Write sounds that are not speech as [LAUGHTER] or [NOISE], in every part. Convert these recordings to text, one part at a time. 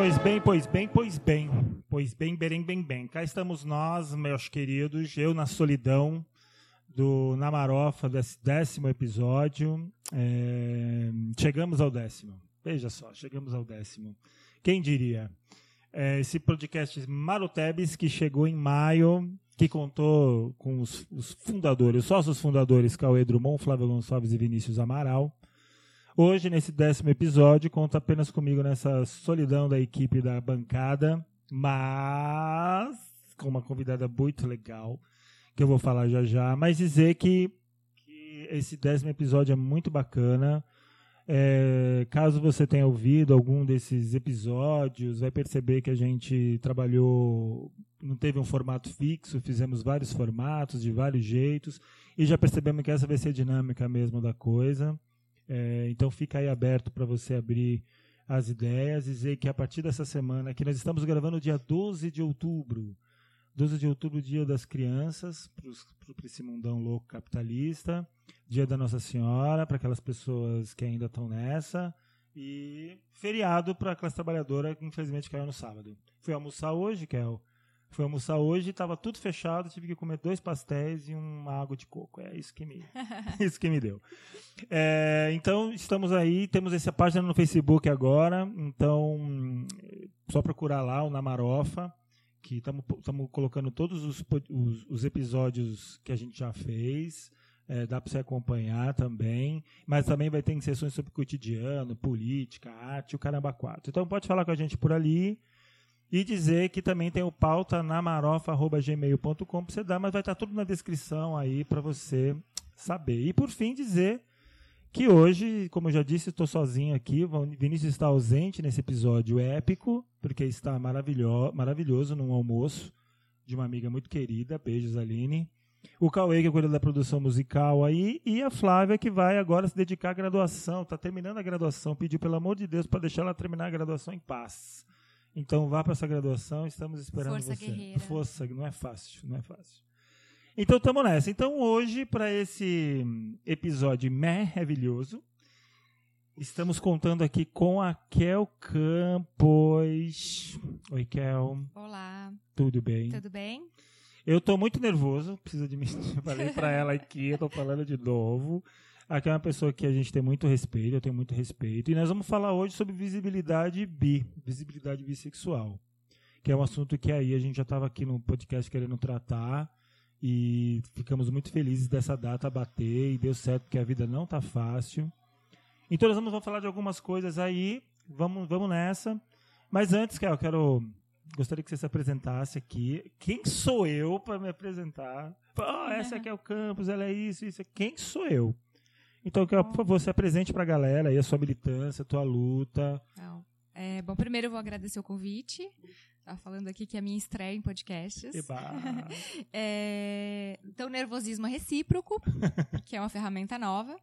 Pois bem, pois bem, pois bem. Pois bem, bem, bem, bem. Cá estamos nós, meus queridos, eu na solidão do Namarofa, desse décimo episódio. É, chegamos ao décimo. Veja só, chegamos ao décimo. Quem diria? É, esse podcast Marotebes, que chegou em maio, que contou com os, os fundadores, os sócios fundadores, Cauê Drummond, Flávio Gonçalves e Vinícius Amaral. Hoje, nesse décimo episódio, conta apenas comigo nessa solidão da equipe da bancada, mas com uma convidada muito legal, que eu vou falar já já, mas dizer que, que esse décimo episódio é muito bacana. É, caso você tenha ouvido algum desses episódios, vai perceber que a gente trabalhou, não teve um formato fixo, fizemos vários formatos de vários jeitos e já percebemos que essa vai ser a dinâmica mesmo da coisa. É, então fica aí aberto para você abrir as ideias e dizer que a partir dessa semana, que nós estamos gravando dia 12 de outubro, 12 de outubro, dia das crianças, para esse mundão louco capitalista, dia da Nossa Senhora, para aquelas pessoas que ainda estão nessa, e feriado para a classe trabalhadora que infelizmente caiu no sábado. Fui almoçar hoje, o Fui almoçar hoje, estava tudo fechado, tive que comer dois pastéis e uma água de coco. É isso que me, [LAUGHS] isso que me deu. É, então, estamos aí, temos essa página no Facebook agora, então só procurar lá o Namarofa, que estamos colocando todos os, os, os, episódios que a gente já fez. É, dá para você acompanhar também, mas também vai ter sessões sobre cotidiano, política, arte, o caramba quatro. Então pode falar com a gente por ali. E dizer que também tem o pauta na marofa.gmail.com para você dar, mas vai estar tudo na descrição aí para você saber. E por fim, dizer que hoje, como eu já disse, estou sozinho aqui. O Vinícius está ausente nesse episódio épico, porque está maravilhoso, maravilhoso num almoço de uma amiga muito querida. Beijos, Aline. O Cauê, que cuida da produção musical aí, e a Flávia, que vai agora se dedicar à graduação, está terminando a graduação, pediu pelo amor de Deus para deixar ela terminar a graduação em paz. Então vá para essa graduação, estamos esperando Força você. Guerreira. Força, não é fácil, não é fácil. Então estamos nessa. Então hoje para esse episódio maravilhoso, estamos contando aqui com a Kel Campos. Oi, Kel. Olá. Tudo bem? Tudo bem? Eu estou muito nervoso, preciso admitir. [LAUGHS] Falei para ela aqui, eu tô falando de novo. Aqui é uma pessoa que a gente tem muito respeito, eu tenho muito respeito. E nós vamos falar hoje sobre visibilidade bi, visibilidade bissexual. Que é um assunto que aí a gente já estava aqui no podcast querendo tratar. E ficamos muito felizes dessa data bater e deu certo porque a vida não tá fácil. Então nós vamos falar de algumas coisas aí. Vamos, vamos nessa. Mas antes, eu quero gostaria que você se apresentasse aqui. Quem sou eu para me apresentar? Oh, essa aqui é o campus, ela é isso, isso. Quem sou eu? Então, por favor, se apresente para a galera aí a sua militância, a tua luta. Não. É, bom, primeiro eu vou agradecer o convite. Tá falando aqui que é a minha estreia em podcasts. [LAUGHS] é, então, nervosismo é recíproco, [LAUGHS] que é uma ferramenta nova.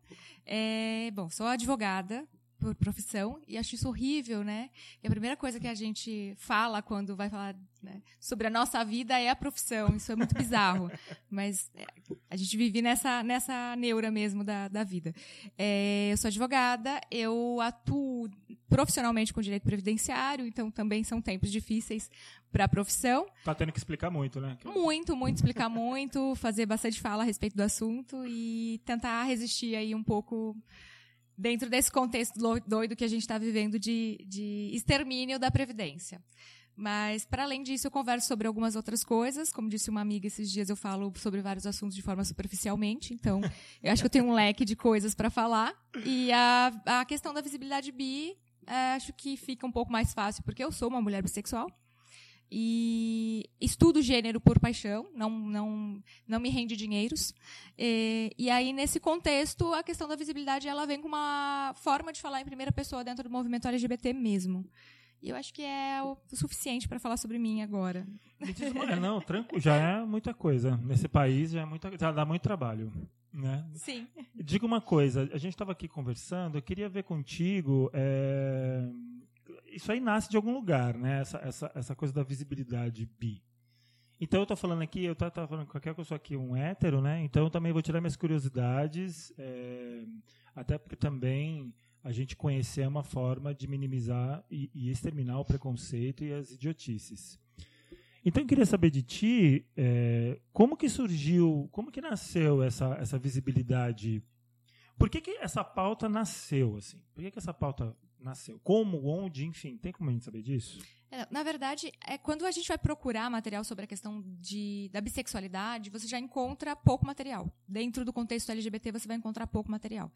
É, bom, sou advogada, por profissão e acho isso horrível, né? E a primeira coisa que a gente fala quando vai falar né, sobre a nossa vida é a profissão. Isso é muito bizarro, [LAUGHS] mas é, a gente vive nessa nessa neura mesmo da, da vida. É, eu sou advogada, eu atuo profissionalmente com direito previdenciário, então também são tempos difíceis para a profissão. Tá tendo que explicar muito, né? Muito, muito, explicar muito, fazer bastante fala a respeito do assunto e tentar resistir aí um pouco dentro desse contexto doido que a gente está vivendo de, de extermínio da Previdência. Mas, para além disso, eu converso sobre algumas outras coisas. Como disse uma amiga esses dias, eu falo sobre vários assuntos de forma superficialmente. Então, [LAUGHS] eu acho que eu tenho um leque de coisas para falar. E a, a questão da visibilidade bi, é, acho que fica um pouco mais fácil, porque eu sou uma mulher bissexual e estudo gênero por paixão, não, não, não me rende dinheiros. E, e, aí, nesse contexto, a questão da visibilidade ela vem com uma forma de falar em primeira pessoa dentro do movimento LGBT mesmo. E eu acho que é o suficiente para falar sobre mim agora. não, tranquilo, já é muita coisa. Nesse país já, é muita, já dá muito trabalho. Né? Sim. Diga uma coisa, a gente estava aqui conversando, eu queria ver contigo. É isso aí nasce de algum lugar, né? Essa, essa, essa coisa da visibilidade bi. Então eu estou falando aqui, eu estava falando com qualquer que eu sou aqui um hétero, né? Então eu também vou tirar minhas curiosidades, é, até porque também a gente conhecer uma forma de minimizar e, e exterminar o preconceito e as idiotices. Então eu queria saber de ti é, como que surgiu, como que nasceu essa, essa visibilidade? Por que, que essa pauta nasceu assim? Por que, que essa pauta nasceu? Como, onde, enfim, tem como a gente saber disso? É, na verdade, é quando a gente vai procurar material sobre a questão de, da bissexualidade, você já encontra pouco material. Dentro do contexto LGBT, você vai encontrar pouco material.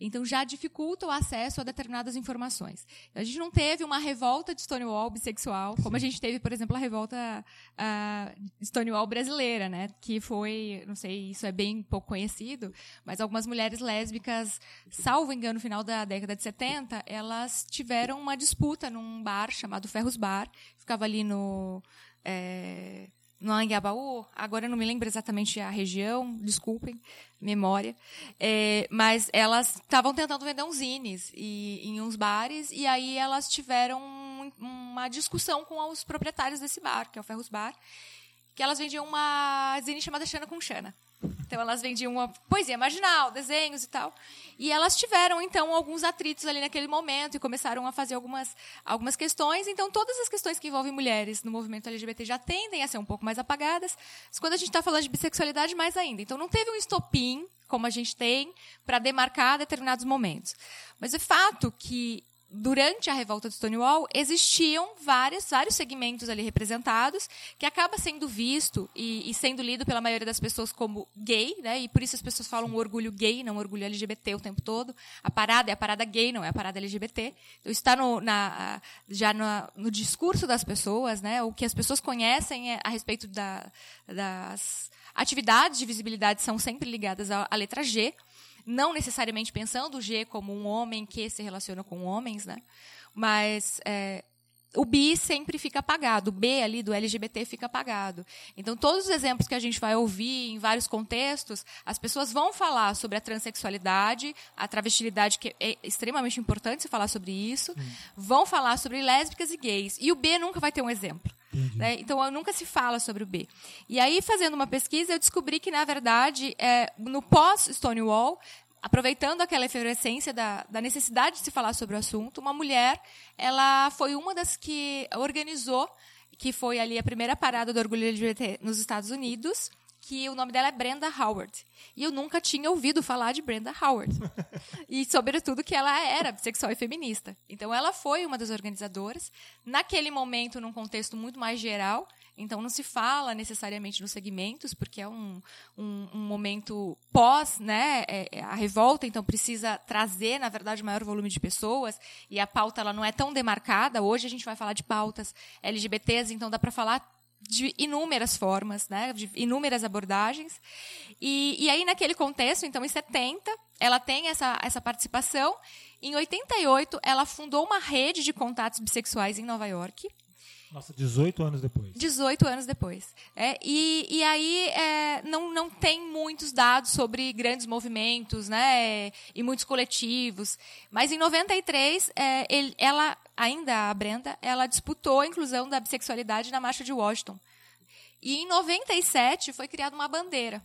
Então, já dificulta o acesso a determinadas informações. A gente não teve uma revolta de Stonewall bissexual, como a gente teve, por exemplo, a revolta uh, Stonewall brasileira, né? Que foi, não sei, isso é bem pouco conhecido, mas algumas mulheres lésbicas, salvo engano, no final da década de 70, elas tiveram uma disputa num bar chamado Ferros Bar, ficava ali no. É, no Anguiabaú, agora eu não me lembro exatamente a região, desculpem, memória, é, mas elas estavam tentando vender uns zines e, em uns bares, e aí elas tiveram uma discussão com os proprietários desse bar, que é o Ferros Bar, que elas vendiam uma zine chamada Xana com Xana. Então elas vendiam uma poesia marginal, desenhos e tal. E elas tiveram, então, alguns atritos ali naquele momento e começaram a fazer algumas, algumas questões. Então, todas as questões que envolvem mulheres no movimento LGBT já tendem a ser um pouco mais apagadas. Mas quando a gente está falando de bissexualidade, mais ainda. Então, não teve um estopim, como a gente tem, para demarcar determinados momentos. Mas é fato que durante a revolta de Stonewall, existiam vários, vários segmentos ali representados, que acaba sendo visto e, e, sendo lido pela maioria das pessoas como gay, né? E por isso as pessoas falam orgulho gay, não orgulho LGBT o tempo todo. A parada é a parada gay, não é a parada LGBT. Então, está no, na, já no, no discurso das pessoas, né? O que as pessoas conhecem é a respeito da, das atividades de visibilidade são sempre ligadas à, à letra G não necessariamente pensando o G como um homem que se relaciona com homens, né? Mas é, o bi sempre fica apagado, o B ali do LGBT fica apagado. Então, todos os exemplos que a gente vai ouvir em vários contextos, as pessoas vão falar sobre a transexualidade, a travestilidade, que é extremamente importante se falar sobre isso, hum. vão falar sobre lésbicas e gays. E o B nunca vai ter um exemplo. Né? Então, nunca se fala sobre o B. E aí, fazendo uma pesquisa, eu descobri que, na verdade, é, no pós-Stonewall, aproveitando aquela efervescência da, da, necessidade de se falar sobre o assunto, uma mulher, ela foi uma das que organizou, que foi ali a primeira parada do orgulho LGBT nos Estados Unidos, que o nome dela é Brenda Howard. E eu nunca tinha ouvido falar de Brenda Howard. [LAUGHS] e, sobretudo, que ela era bissexual e feminista. Então, ela foi uma das organizadoras. Naquele momento, num contexto muito mais geral, então, não se fala necessariamente nos segmentos, porque é um, um, um momento pós né, é, é, a revolta, então precisa trazer, na verdade, maior volume de pessoas, e a pauta ela não é tão demarcada. Hoje a gente vai falar de pautas LGBTs, então dá para falar de inúmeras formas, né, de inúmeras abordagens. E, e aí, naquele contexto, então, em 70, ela tem essa, essa participação. Em 88, ela fundou uma rede de contatos bissexuais em Nova York. Nossa, 18 anos depois. 18 anos depois. É, e, e aí é, não, não tem muitos dados sobre grandes movimentos né, e muitos coletivos. Mas em 93, é, ele, ela, ainda a Brenda, ela disputou a inclusão da bissexualidade na Marcha de Washington. E em 97 foi criada uma bandeira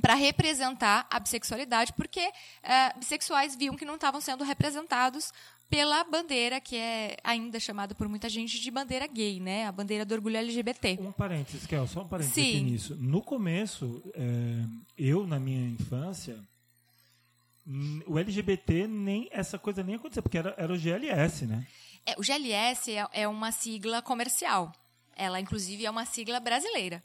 para representar a bissexualidade, porque é, bissexuais viam que não estavam sendo representados pela bandeira que é ainda chamada por muita gente de bandeira gay, né? A bandeira do orgulho LGBT. Um parênteses, Kel, só um parênteses Sim. aqui nisso. No começo, é, eu, na minha infância, o LGBT nem essa coisa nem acontecia, porque era, era o GLS, né? É, o GLS é, é uma sigla comercial. Ela, inclusive, é uma sigla brasileira.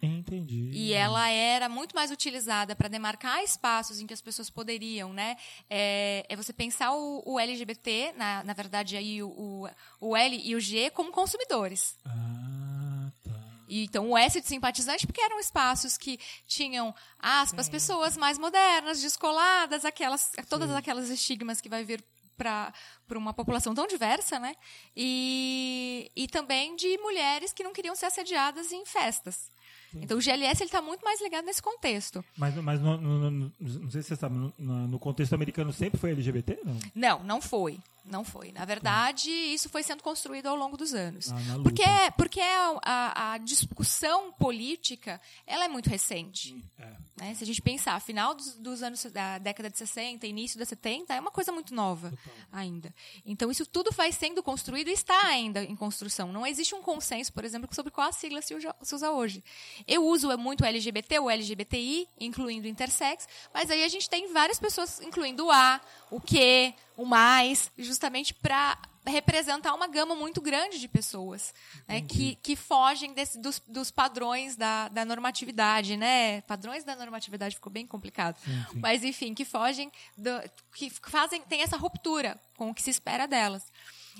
Entendi. E ela era muito mais utilizada para demarcar espaços em que as pessoas poderiam, né? É, é você pensar o, o, LGBT, na, na verdade, aí o, o, o, L e o G como consumidores. Ah, tá. E, então, o S de simpatizante, porque eram espaços que tinham aspas, pessoas mais modernas, descoladas, aquelas, todas aquelas estigmas que vai vir para uma população tão diversa, né? E, e também de mulheres que não queriam ser assediadas em festas. Então o GLS está muito mais ligado nesse contexto. Mas, mas no, no, no, não sei se você sabe, no, no, contexto americano sempre foi LGBT? Não, não, não foi. Não foi. Na verdade, isso foi sendo construído ao longo dos anos. Ah, porque é, porque a, a- a discussão política ela é muito recente. É. né? Se a gente pensar, final dos, dos anos da década de 60, início da 70, é uma coisa muito nova ainda. Então, isso tudo vai sendo construído e está ainda em construção. Não existe um consenso, por exemplo, sobre qual a sigla se usa, hoje. Eu uso muito LGBT ou LGBTI, incluindo intersex, mas aí a gente tem várias pessoas, incluindo o A, o Q, o mais, justamente para representar uma gama muito grande de pessoas né, que, que fogem desse- dos, dos padrões da, da normatividade, né? Padrões da normatividade ficou bem complicado. sim. Mas, enfim, que fogem, do- que fazem, tem essa ruptura com o que se espera delas.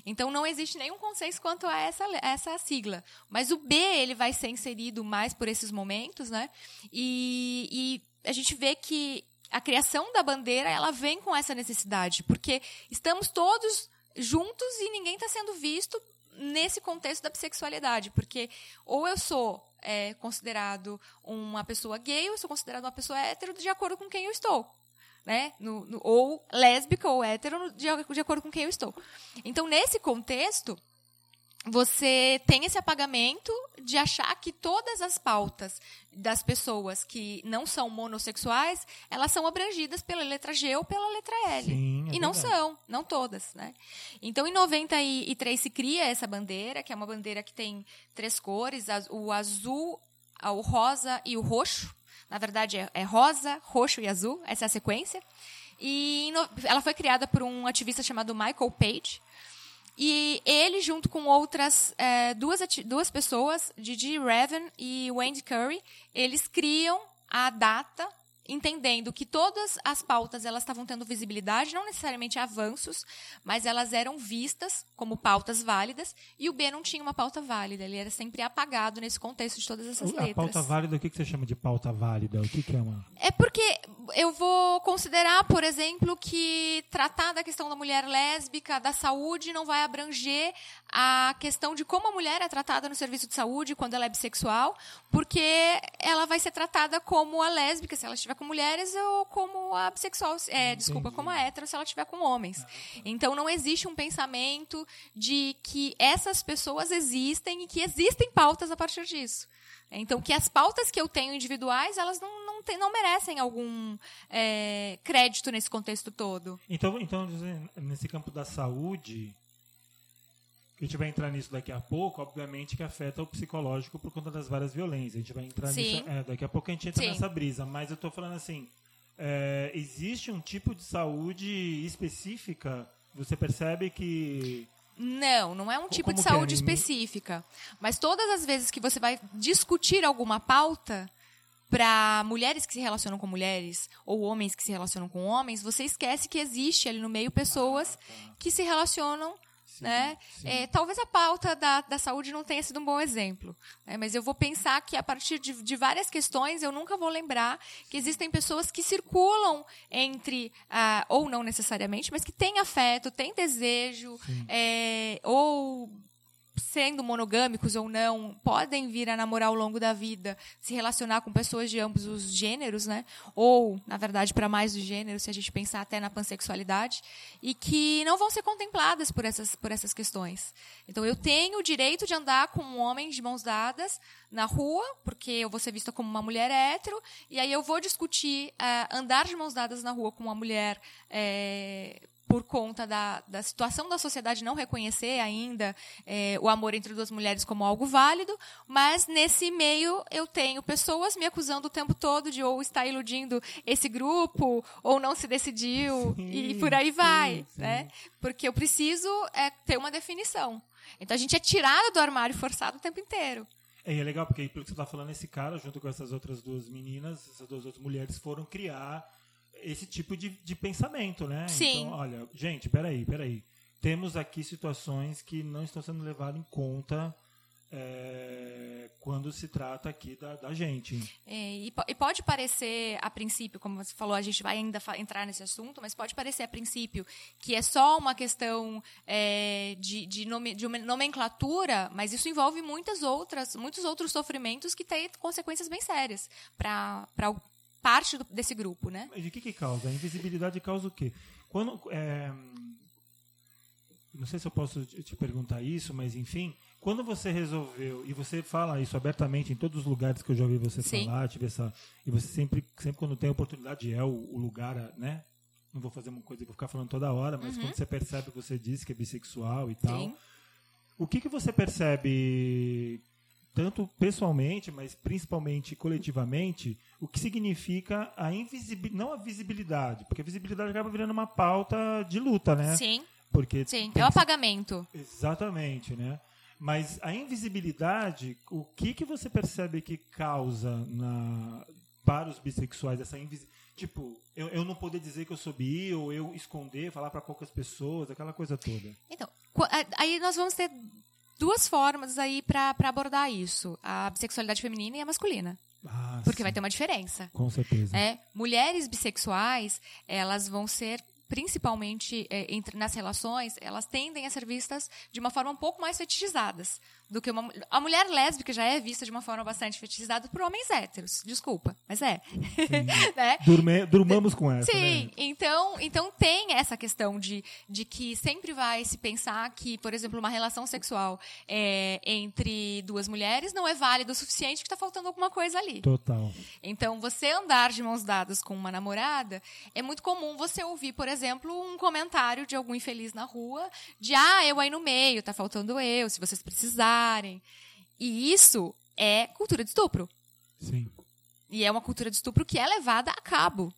Então, não existe nenhum consenso quanto a essa, essa sigla. Mas o B, ele vai ser inserido mais por esses momentos, né? E, e a gente vê que a criação da bandeira, ela vem com essa necessidade. Porque estamos todos juntos e ninguém está sendo visto nesse contexto da bissexualidade. Porque ou eu sou é, considerado uma pessoa gay, ou eu sou considerado uma pessoa hétero de acordo com quem eu estou né? No- no- ou lésbica ou hétero, de, de acordo com quem eu estou. Então, nesse contexto, você tem esse apagamento de achar que todas as pautas das pessoas que não são monossexuais, elas são abrangidas pela letra G ou pela letra L. Sim, é e não verdade. são, não todas, né? Então, em 93 se cria essa bandeira, que é uma bandeira que tem três cores, o azul, o rosa e o roxo. Na verdade, é, é rosa, roxo e azul, essa é a sequência. E ela foi criada por um ativista chamado Michael Page. E ele, junto com outras eh, duas, duas pessoas, Gigi Revan e Wendy Curry, eles criam a data entendendo que todas as pautas elas estavam tendo visibilidade, não necessariamente avanços, mas elas eram vistas como pautas válidas, e o B não tinha uma pauta válida, ele era sempre apagado nesse contexto de todas essas A letras. pauta válida, o que você chama de pauta válida? O que, que é uma. É porque eu vou considerar, por exemplo, que tratar da questão da mulher lésbica, da saúde, não vai abranger a questão de como a mulher é tratada no serviço de saúde quando ela é bissexual, porque ela vai ser tratada como a lésbica se ela estiver com mulheres ou como a bissexual, é, desculpa, como a hétero se ela estiver com homens. Então não existe um pensamento de que essas pessoas existem e que existem pautas a partir disso. Então, que as pautas que eu tenho individuais, elas não, não, tem- não merecem algum é, crédito nesse contexto todo. Então, então, nesse campo da saúde, que a gente vai entrar nisso daqui a pouco, obviamente que afeta o psicológico por conta das várias violências. A gente vai entrar Sim. nisso. é, daqui a pouco a gente entra Sim. nessa brisa. Mas eu tô falando assim: é, existe um tipo de saúde específica? Você percebe que. Não, não é um tipo de como que é? saúde Ninguém- específica. Mas todas as vezes que você vai discutir alguma pauta para mulheres que se relacionam com mulheres ou homens que se relacionam com homens, você esquece que existe ali no meio pessoas que se relacionam né? É, talvez a pauta da, da saúde não tenha sido um bom exemplo, né? mas eu vou pensar que a partir de, de várias questões eu nunca vou lembrar que existem pessoas que circulam entre, ah, ou não necessariamente, mas que têm afeto, têm desejo, é, ou sendo monogâmicos ou não, podem vir a namorar ao longo da vida, se relacionar com pessoas de ambos os gêneros, né? Ou, na verdade, para mais do gênero, se a gente pensar até na pansexualidade, e que não vão ser contempladas por essas, por essas questões. Então, eu tenho o direito de andar com um homem de mãos dadas na rua, porque eu vou ser vista como uma mulher hétero, e aí eu vou discutir ah, andar de mãos dadas na rua com uma mulher. eh, por conta da, da situação da sociedade não reconhecer ainda eh, o amor entre duas mulheres como algo válido, mas nesse meio eu tenho pessoas me acusando o tempo todo de ou estar iludindo esse grupo, ou não se decidiu, e Sim, por aí vai, sim, sim. né? Porque eu preciso é, ter uma definição. Então a gente é tirado do armário forçado o tempo inteiro. É, e é legal, porque pelo que você está falando, esse cara, junto com essas outras duas meninas, essas duas outras mulheres, foram criar esse tipo de, de pensamento, né? Sim. Então, olha, gente, peraí, peraí. Temos aqui situações que não estão sendo levadas em conta é, quando se trata aqui da, da gente. É, e, e pode parecer, a princípio, como você falou, a gente vai ainda entrar nesse assunto, mas pode parecer, a princípio, que é só uma questão é, de, de, nome- de nomenclatura, mas isso envolve muitas outras, muitos outros sofrimentos que têm consequências bem sérias para parte do- desse grupo, né? Mas de que que causa? A invisibilidade causa o quê? Quando, é, não sei se eu posso te perguntar isso, mas enfim, quando você resolveu, e você fala isso abertamente em todos os lugares que eu já ouvi você Sim. falar, tive essa, e você sempre, sempre quando tem oportunidade é o, o lugar, né? Não vou fazer uma coisa que vou ficar falando toda hora, mas quando você percebe, você disse que é bissexual e tal. Uhum. Sim. O que, que você percebe, tanto pessoalmente, mas principalmente coletivamente, o que significa a invisibilidade, não a visibilidade, porque a visibilidade acaba virando uma pauta de luta, né? Sim, Porque sim. tem É o que- apagamento. Exatamente, né? Mas a invisibilidade, o que que você percebe que causa na, para os bissexuais essa invisibilidade? Tipo, eu, eu não poder dizer que eu sou bi, ou eu esconder, falar para poucas pessoas, aquela coisa toda. Então, aí nós vamos ter duas formas aí pra abordar isso. A bissexualidade feminina e a masculina. Ah, Porque sim, vai ter uma diferença. Com certeza. É, mulheres bissexuais, elas vão ser principalmente é, entre nas relações, elas tendem a ser vistas de uma forma um pouco mais fetichizadas do que uma a mulher lésbica já é vista de uma forma bastante fetichizada por homens héteros. Desculpa, mas é. [LAUGHS] né? Durme- durmamos com essa, Sim, né? então, então tem essa questão de, de que sempre vai se pensar que, por exemplo, uma relação sexual é, entre duas mulheres não é válida o suficiente que está faltando alguma coisa ali. Total. Então, você andar de mãos dadas com uma namorada, é muito comum você ouvir, por exemplo, um comentário de algum infeliz na rua de ah, eu aí no meio, tá faltando eu, se vocês precisarem. E isso é cultura de estupro. Sim. E é uma cultura de estupro que é levada a cabo.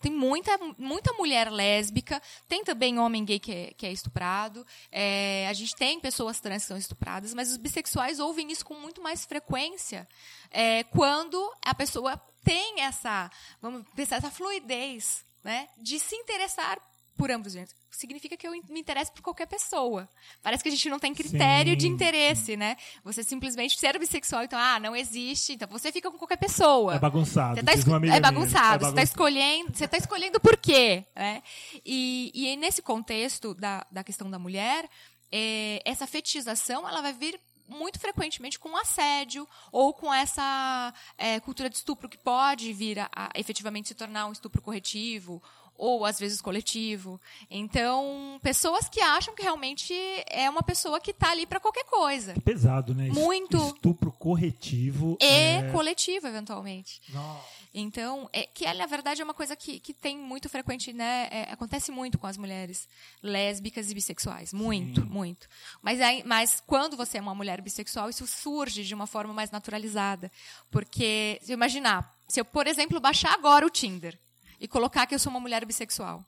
Tem muita, muita mulher lésbica, tem também homem gay que é, que é estuprado, é, a gente tem pessoas trans que são estupradas, mas os bissexuais ouvem isso com muito mais frequência é, quando a pessoa tem essa, vamos pensar, essa fluidez né, de se interessar por ambos os gêneros. Significa que eu me interesso por qualquer pessoa. Parece que a gente não tem critério de Sim, interesse, né? Você simplesmente ser bissexual, então, ah, não existe, então você fica com qualquer pessoa. É bagunçado. Você tá esco- é bagunçado, É você tá bagunçado. escolhendo, você tá escolhendo por quê, né? E, e nesse contexto da, da questão da mulher, é, essa fetichização, ela vai vir muito frequentemente com assédio ou com essa é, cultura de estupro que pode vir a, a efetivamente se tornar um estupro corretivo ou às vezes coletivo. Então, pessoas que acham que realmente é uma pessoa que está ali para qualquer coisa. Pesado, né? Muito. Estupro corretivo. E é... coletivo, eventualmente. Nossa. Então, é, que na verdade é uma coisa que, que tem muito frequente, né? é, acontece muito com as mulheres lésbicas e bissexuais. Muito, Sim. muito. Mas, aí, mas quando você é uma mulher bissexual, isso surge de uma forma mais naturalizada. Porque, se imaginar, se eu, por exemplo, baixar agora o Tinder e colocar que eu sou uma mulher bissexual.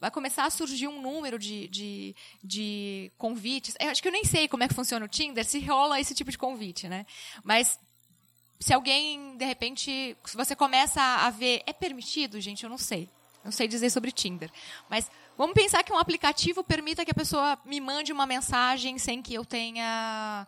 Vai começar a surgir um número de, de, de convites. Eu acho que eu nem sei como é que funciona o Tinder, se rola esse tipo de convite, né? Mas se alguém, de repente, se você começa a ver, é permitido, gente, eu não sei. Não sei dizer sobre Tinder. Mas vamos pensar que um aplicativo permita que a pessoa me mande uma mensagem sem que eu tenha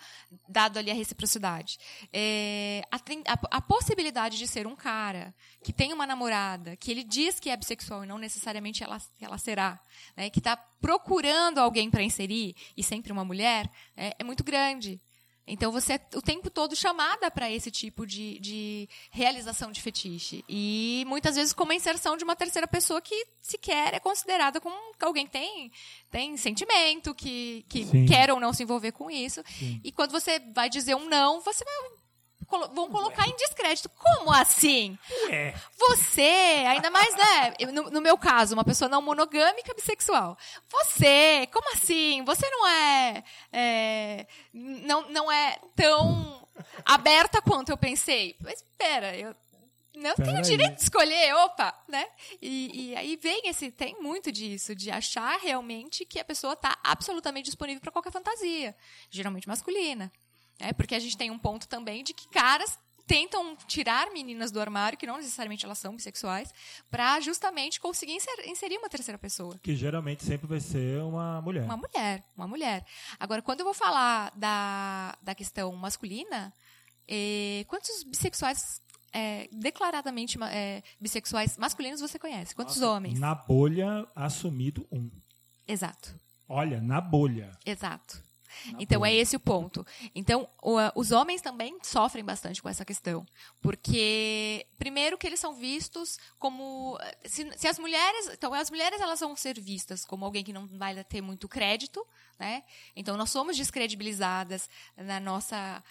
dado ali a reciprocidade. É, a, a- a possibilidade de ser um cara que tem uma namorada, que ele diz que é bissexual e não necessariamente ela, ela será, né, que está procurando alguém para inserir, e sempre uma mulher, é, é muito grande. Então você é o tempo todo chamada para esse tipo de, de realização de fetiche. E muitas vezes com uma inserção de uma terceira pessoa que sequer é considerada como alguém que tem, tem sentimento, que, que Sim. quer ou não se envolver com isso. Sim. E quando você vai dizer um não, você vai. Colo- Vão colocar em descrédito. Como assim? Ué. Você, ainda mais, né? No, no meu caso, uma pessoa não monogâmica bissexual. Você, como assim? Você não é, é, não, não é tão aberta quanto eu pensei. Mas espera, eu não tenho direito de escolher, opa, né? E, e aí vem esse, tem muito disso, de achar realmente que a pessoa está absolutamente disponível para qualquer fantasia, geralmente masculina. Né? Porque a gente tem um ponto também de que caras tentam tirar meninas do armário, que não necessariamente elas são bissexuais, para justamente conseguir inser- inserir uma terceira pessoa. Que geralmente sempre vai ser uma mulher. Uma mulher, uma mulher. Agora, quando eu vou falar da, da questão masculina, eh, quantos bissexuais eh, declaradamente eh, bissexuais masculinos você conhece? Quantos Nossa, homens? Na bolha, assumido um. Exato, Olha, na bolha. exato. Então é esse o ponto. Então o, os homens também sofrem bastante com essa questão, porque primeiro que eles são vistos como se, se as mulheres, então as mulheres elas vão ser vistas como alguém que não vai ter muito crédito, né? Então nós somos descredibilizadas na nossa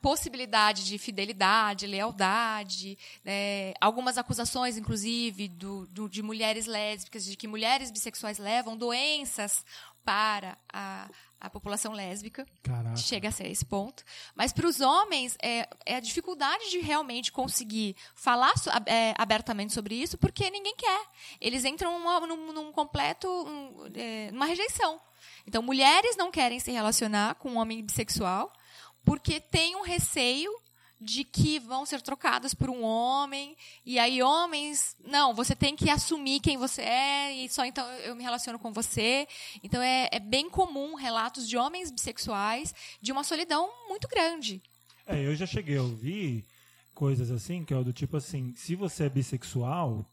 possibilidade de fidelidade, lealdade, né? algumas acusações, inclusive, do, do, de mulheres lésbicas, de que mulheres bissexuais levam doenças para a, a população lésbica. Caraca. Chega a ser esse ponto. Mas para os homens, é, é, a dificuldade de realmente conseguir falar é, abertamente sobre isso, porque ninguém quer. Eles entram numa, num, num completo. Um, é, numa rejeição. Então, mulheres não querem se relacionar com um homem bissexual porque tem um receio de que vão ser trocadas por um homem. E aí homens não você tem que assumir quem você é e só então eu me relaciono com você. Então é, é bem comum relatos de homens bissexuais de uma solidão muito grande. É eu já cheguei a ouvir coisas assim que é do tipo assim se você é bissexual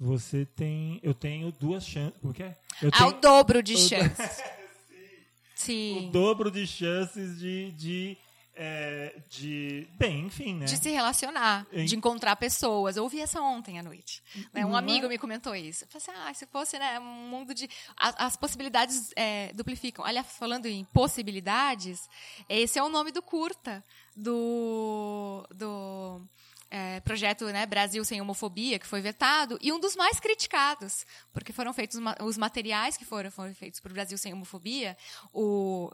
você tem eu tenho duas chances porque é? eu tenho, ao dobro de chances. [LAUGHS] Sim. o dobro de chances de, de é, de. Bem, enfim, né? De se relacionar, em... de encontrar pessoas. Eu ouvi essa ontem à noite. Né? Um amigo é? me comentou isso. Eu falei assim: ah, se fosse né, um mundo de. As, as possibilidades é, duplificam. Olha, falando em possibilidades, esse é o nome do curta do. do é, projeto né, Brasil Sem Homofobia, que foi vetado, e um dos mais criticados, porque foram feitos os materiais que foram, foram feitos para o Brasil Sem Homofobia, o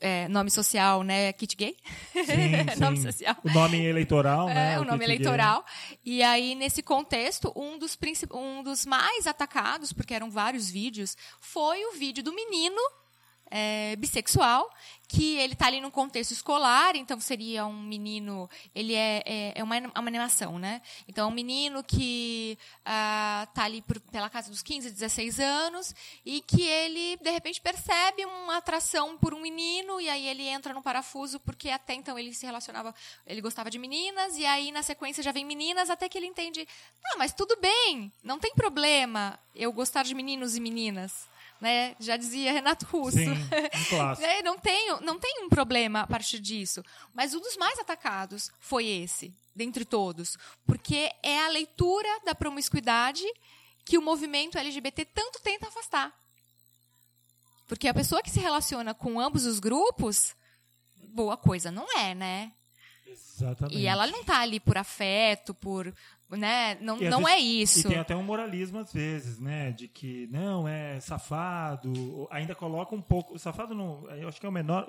é, nome social, né, kit gay, sim, [LAUGHS] nome sim. social. O nome eleitoral, é, né? O, o nome eleitoral. Gay. E aí, nesse contexto, um dos, um dos mais atacados, porque eram vários vídeos, foi o vídeo do menino é, bissexual, que ele está ali num contexto escolar, então seria um menino, ele é, é, é uma, uma, animação, né? Então, é um menino que está ah, ali por, pela casa dos 15, 16 anos, e que ele, de repente, percebe uma atração por um menino, e aí ele entra no parafuso, porque até então ele se relacionava, ele gostava de meninas, e aí na sequência já vem meninas, até que ele entende, ah, mas tudo bem, não tem problema eu gostar de meninos e meninas né? Já dizia Renato Russo. Sim, um clássico. [LAUGHS] É, não, tem, não tem um problema a partir disso. Mas um dos mais atacados foi esse, dentre todos. Porque é a leitura da promiscuidade que o movimento LGBT tanto tenta afastar. Porque a pessoa que se relaciona com ambos os grupos, boa coisa não é, né? Exatamente. E ela não está ali por afeto, por né? Não, não vezes, é isso. E tem até um moralismo às vezes, né? De que não é safado, ainda coloca um pouco. Safado não, eu acho que é o menor.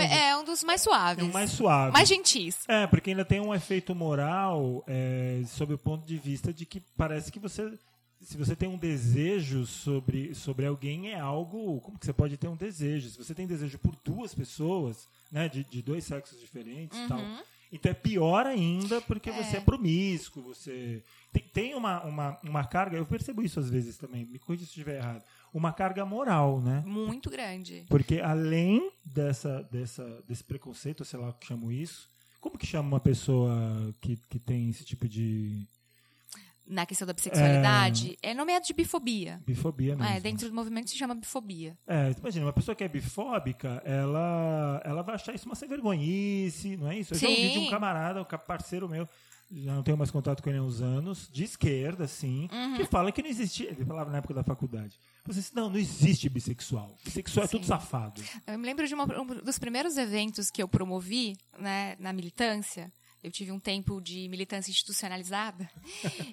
É, é um dos mais suaves. É um mais suave. Mais gentis. É, porque ainda tem um efeito moral é, sob o ponto de vista de que parece que você. Se você tem um desejo sobre, sobre alguém, é algo. Como que você pode ter um desejo? Se você tem desejo por duas pessoas, né? De, de dois sexos diferentes e uhum. tal então é pior ainda porque é. você é promíscuo, você tem, tem, uma, uma, uma carga, eu percebo isso às vezes também, me cuide se estiver errado, uma carga moral, né? Muito grande. Porque além dessa, dessa, desse preconceito, sei lá o que chamo isso, como que chama uma pessoa que, que tem esse tipo de na questão da bissexualidade, é, é nomeado de bifobia. Bifobia mesmo. É, dentro do movimento se chama bifobia. É, imagina, uma pessoa que é bifóbica, ela, ela vai achar isso uma sem vergonhice, não é isso? Eu Sim. já ouvi de um camarada, um parceiro meu, já não tenho mais contato com ele há uns anos, de esquerda, assim, uhum. que fala que não existia, ele falava na época da faculdade, você disse, não, não existe bissexual. Bissexual Sim. é tudo safado. Eu me lembro de uma, um dos primeiros eventos que eu promovi né, na militância, eu tive um tempo de militância institucionalizada.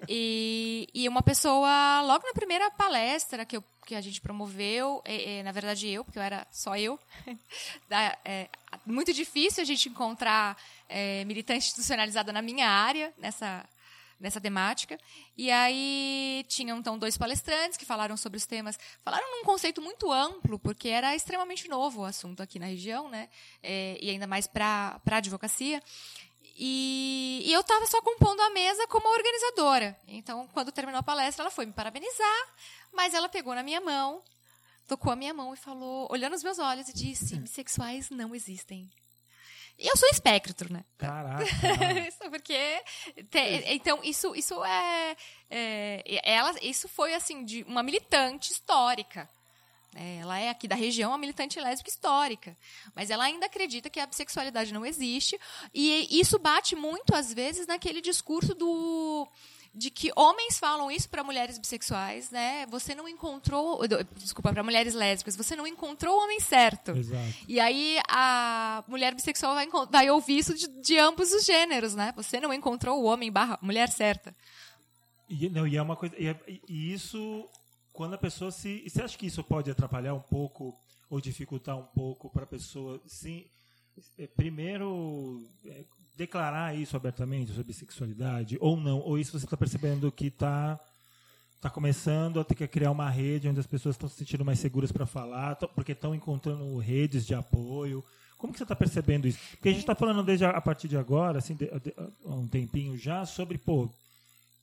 e, e uma pessoa, logo na primeira palestra que, eu, que a gente promoveu, é, é, na verdade eu, porque eu era só eu, [LAUGHS] da, é, muito difícil a gente encontrar é, militância institucionalizada na minha área, nessa, nessa temática. E aí tinham então dois palestrantes que falaram sobre os temas, falaram num conceito muito amplo, porque era extremamente novo o assunto aqui na região, né? É, e ainda mais para a advocacia. E, e eu estava só compondo a mesa como organizadora. Então, quando terminou a palestra, ela foi me parabenizar, mas ela pegou na minha mão, tocou a minha mão e falou, olhando nos meus olhos, e disse: bissexuais não existem. E eu sou espectro, né? Caraca. [LAUGHS] isso porque. Te, então, isso, isso é, é. Ela, isso foi, assim, de uma militante histórica né? Ela é aqui da região, uma militante lésbica histórica. Mas ela ainda acredita que a bissexualidade não existe. E isso bate muito, às vezes, naquele discurso do de que homens falam isso para mulheres bissexuais, né? Você não encontrou, desculpa, para mulheres lésbicas, você não encontrou o homem certo. Exato. E aí a mulher bissexual vai, vai ouvir isso de, de, ambos os gêneros, né? Você não encontrou o homem barra mulher certa. E, não, e é uma coisa, e, é, e isso quando a pessoa se, você acha que isso pode atrapalhar um pouco ou dificultar um pouco para a pessoa, sim, é, primeiro é, declarar isso abertamente sobre sexualidade ou não? Ou isso você está percebendo que está tá começando a ter que criar uma rede onde as pessoas estão se sentindo mais seguras para falar, porque estão encontrando redes de apoio? Como que você está percebendo isso? Porque a gente está falando desde a, a, partir de agora, assim, de, de, há um tempinho já, sobre, pô,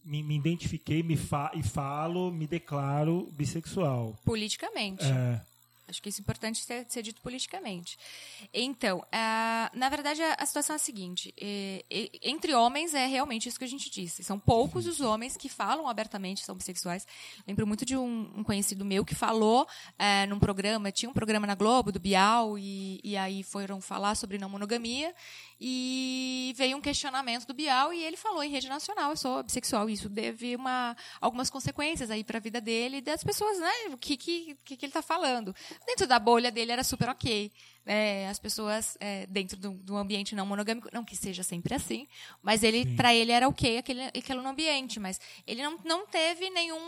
me, me identifiquei me fa e falo, me declaro bissexual. Politicamente. É. Acho que isso é importante ser, ser dito politicamente. Então, na verdade, a, a, situação é a seguinte: e, e, entre homens é realmente isso que a gente disse. São poucos os homens que falam abertamente são bissexuais. Lembro muito de um, um conhecido meu que falou uh, num programa, tinha um programa na Globo, do Bial, e, e aí foram falar sobre não monogamia. E veio um questionamento do Bial e ele falou em rede nacional: eu sou bissexual. E isso teve uma, algumas consequências aí para a vida dele e das pessoas, né? O que, que, que ele está falando dentro da bolha dele era super ok. É, as pessoas é, dentro do, do, ambiente não monogâmico, não que seja sempre assim, mas ele, para ele era ok aquele, aquele ambiente, mas ele não, não teve nenhum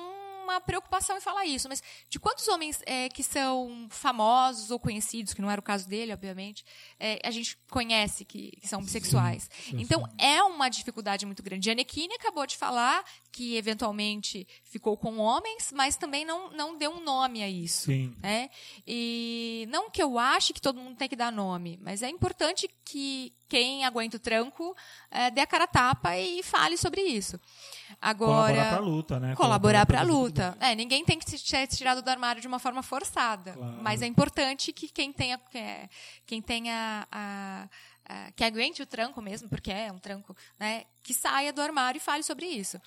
uma preocupação em falar isso, mas de quantos homens é, que são famosos ou conhecidos, que não era o caso dele, obviamente, é, a gente conhece que, que são bissexuais. Sim, sim, então, sim. é uma dificuldade muito grande. Giannichini acabou de falar que, eventualmente, ficou com homens, mas também não, não deu um nome a isso. Sim. Né? E não que eu ache que todo mundo tem que dar nome, mas é importante que quem aguenta o tranco é, dê a cara a tapa e fale sobre isso. Agora, colaborar para a luta, né? Colaborar para a luta. É, ninguém tem que ser tirado do armário de uma forma forçada, claro. mas é importante que quem tenha, quem tenha a, a, que aguente o tranco mesmo, porque é um tranco, né, que saia do armário e fale sobre isso.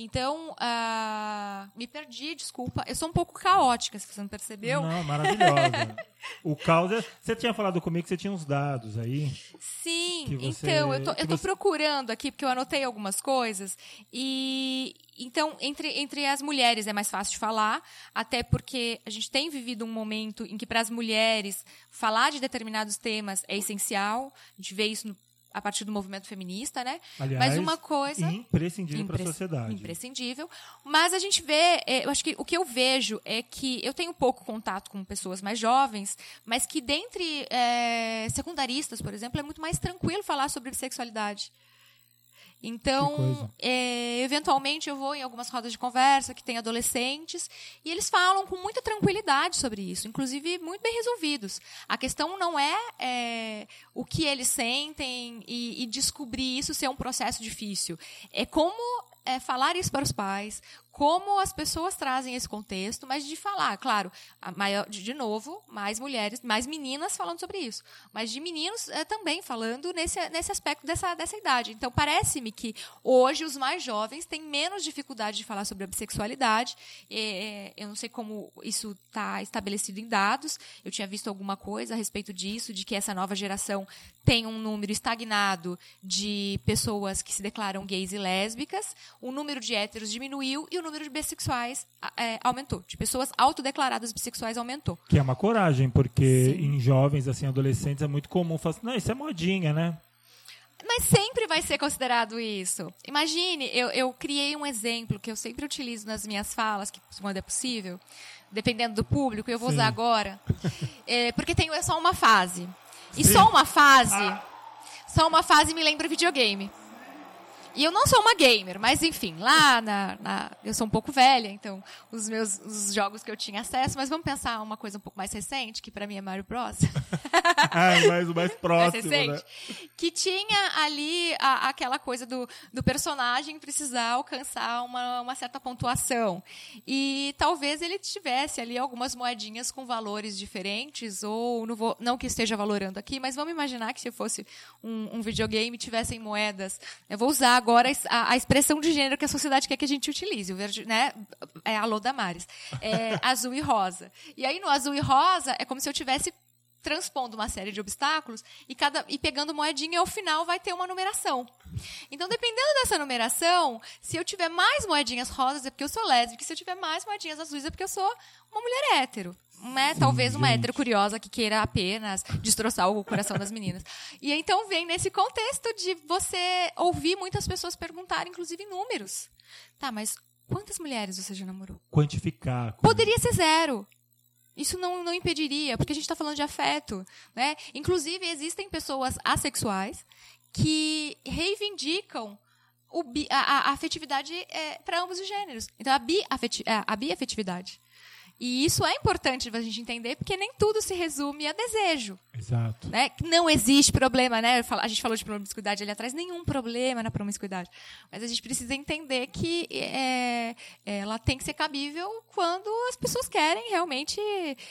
Então, uh, me perdi, desculpa. Eu sou um pouco caótica, se você não percebeu. Não, maravilhosa. [LAUGHS] o caos é... Você tinha falado comigo que você tinha uns dados aí. Sim, você... então, eu tô, eu tô você... procurando aqui, porque eu anotei algumas coisas. E, então, entre, entre as mulheres é mais fácil de falar, até porque a gente tem vivido um momento em que, para as mulheres, falar de determinados temas é essencial. A gente vê isso no a partir do movimento feminista, né? Aliás, mas uma coisa imprescindível para a sociedade. Imprescindível. Mas a gente vê, é, eu acho que o que eu vejo é que eu tenho pouco contato com pessoas mais jovens, mas que dentre é, secundaristas, por exemplo, é muito mais tranquilo falar sobre sexualidade. Então, é, eventualmente eu vou em algumas rodas de conversa que tem adolescentes e eles falam com muita tranquilidade sobre isso, inclusive muito bem resolvidos. A questão não é, é o que eles sentem e, e, descobrir isso ser um processo difícil. É como é, falar isso para os pais, como as pessoas trazem esse contexto, mas de falar, claro, maior, de, novo, mais mulheres, mais meninas falando sobre isso, mas de meninos é, também falando nesse, nesse aspecto dessa, dessa idade. Então, parece-me que hoje os mais jovens têm menos dificuldade de falar sobre a bissexualidade. É, eu não sei como isso está estabelecido em dados, eu tinha visto alguma coisa a respeito disso, de que essa nova geração tem um número estagnado de pessoas que se declaram gays e lésbicas, o número de héteros diminuiu e o número de bissexuais é, aumentou, de pessoas autodeclaradas bissexuais aumentou. Que é uma coragem, porque Sim. em jovens, assim, adolescentes, é muito comum falar assim, não, isso é modinha, né? Mas sempre vai ser considerado isso. Imagine, eu, eu criei um exemplo que eu sempre utilizo nas minhas falas, que quando é possível, dependendo do público, eu vou Sim. usar agora. [LAUGHS] É, porque tem é só uma fase. E Sim. só uma fase, ah. só uma fase me lembra videogame. E eu não sou uma gamer, mas enfim, lá na, na, eu sou um pouco velha, então os meus os jogos que eu tinha acesso, mas vamos pensar uma coisa um pouco mais recente, que para mim é Mario Bros. [LAUGHS] ah, mais o mais [LAUGHS] próximo, mais recente, né? Que tinha ali a, aquela coisa do, do personagem precisar alcançar uma, uma certa pontuação. E talvez ele tivesse ali algumas moedinhas com valores diferentes, ou não, vou, não que esteja valorando aqui, mas vamos imaginar que se fosse um, um videogame tivessem moedas. Eu vou usar agora a, a, expressão de gênero que a sociedade quer que a gente utilize. O verde, né? É alô Damares. É [LAUGHS] azul e rosa. E aí no azul e rosa é como se eu tivesse transpondo uma série de obstáculos e, cada, e pegando moedinha, e ao final vai ter uma numeração. Então, dependendo dessa numeração, se eu tiver mais moedinhas rosas é porque eu sou lésbica, se eu tiver mais moedinhas azuis é porque eu sou uma mulher hétero. Né? Talvez uma hétero curiosa que queira apenas destroçar o coração das meninas. E então vem nesse contexto de você ouvir muitas pessoas perguntarem, inclusive em números. Tá, mas quantas mulheres você já namorou? Quantificar. Poderia ser zero. Isso não, não impediria, porque a gente está falando de afeto. Né? Inclusive, existem pessoas assexuais que reivindicam bi, a, a, afetividade é, para ambos os gêneros. Então, a, bi, é, a biafetividade. E isso é importante a gente entender, porque nem tudo se resume a desejo. Exato. Né? Não existe problema, né? A gente falou de promiscuidade ali atrás, nenhum problema na promiscuidade. Mas a gente precisa entender que é, ela tem que ser cabível quando as pessoas querem realmente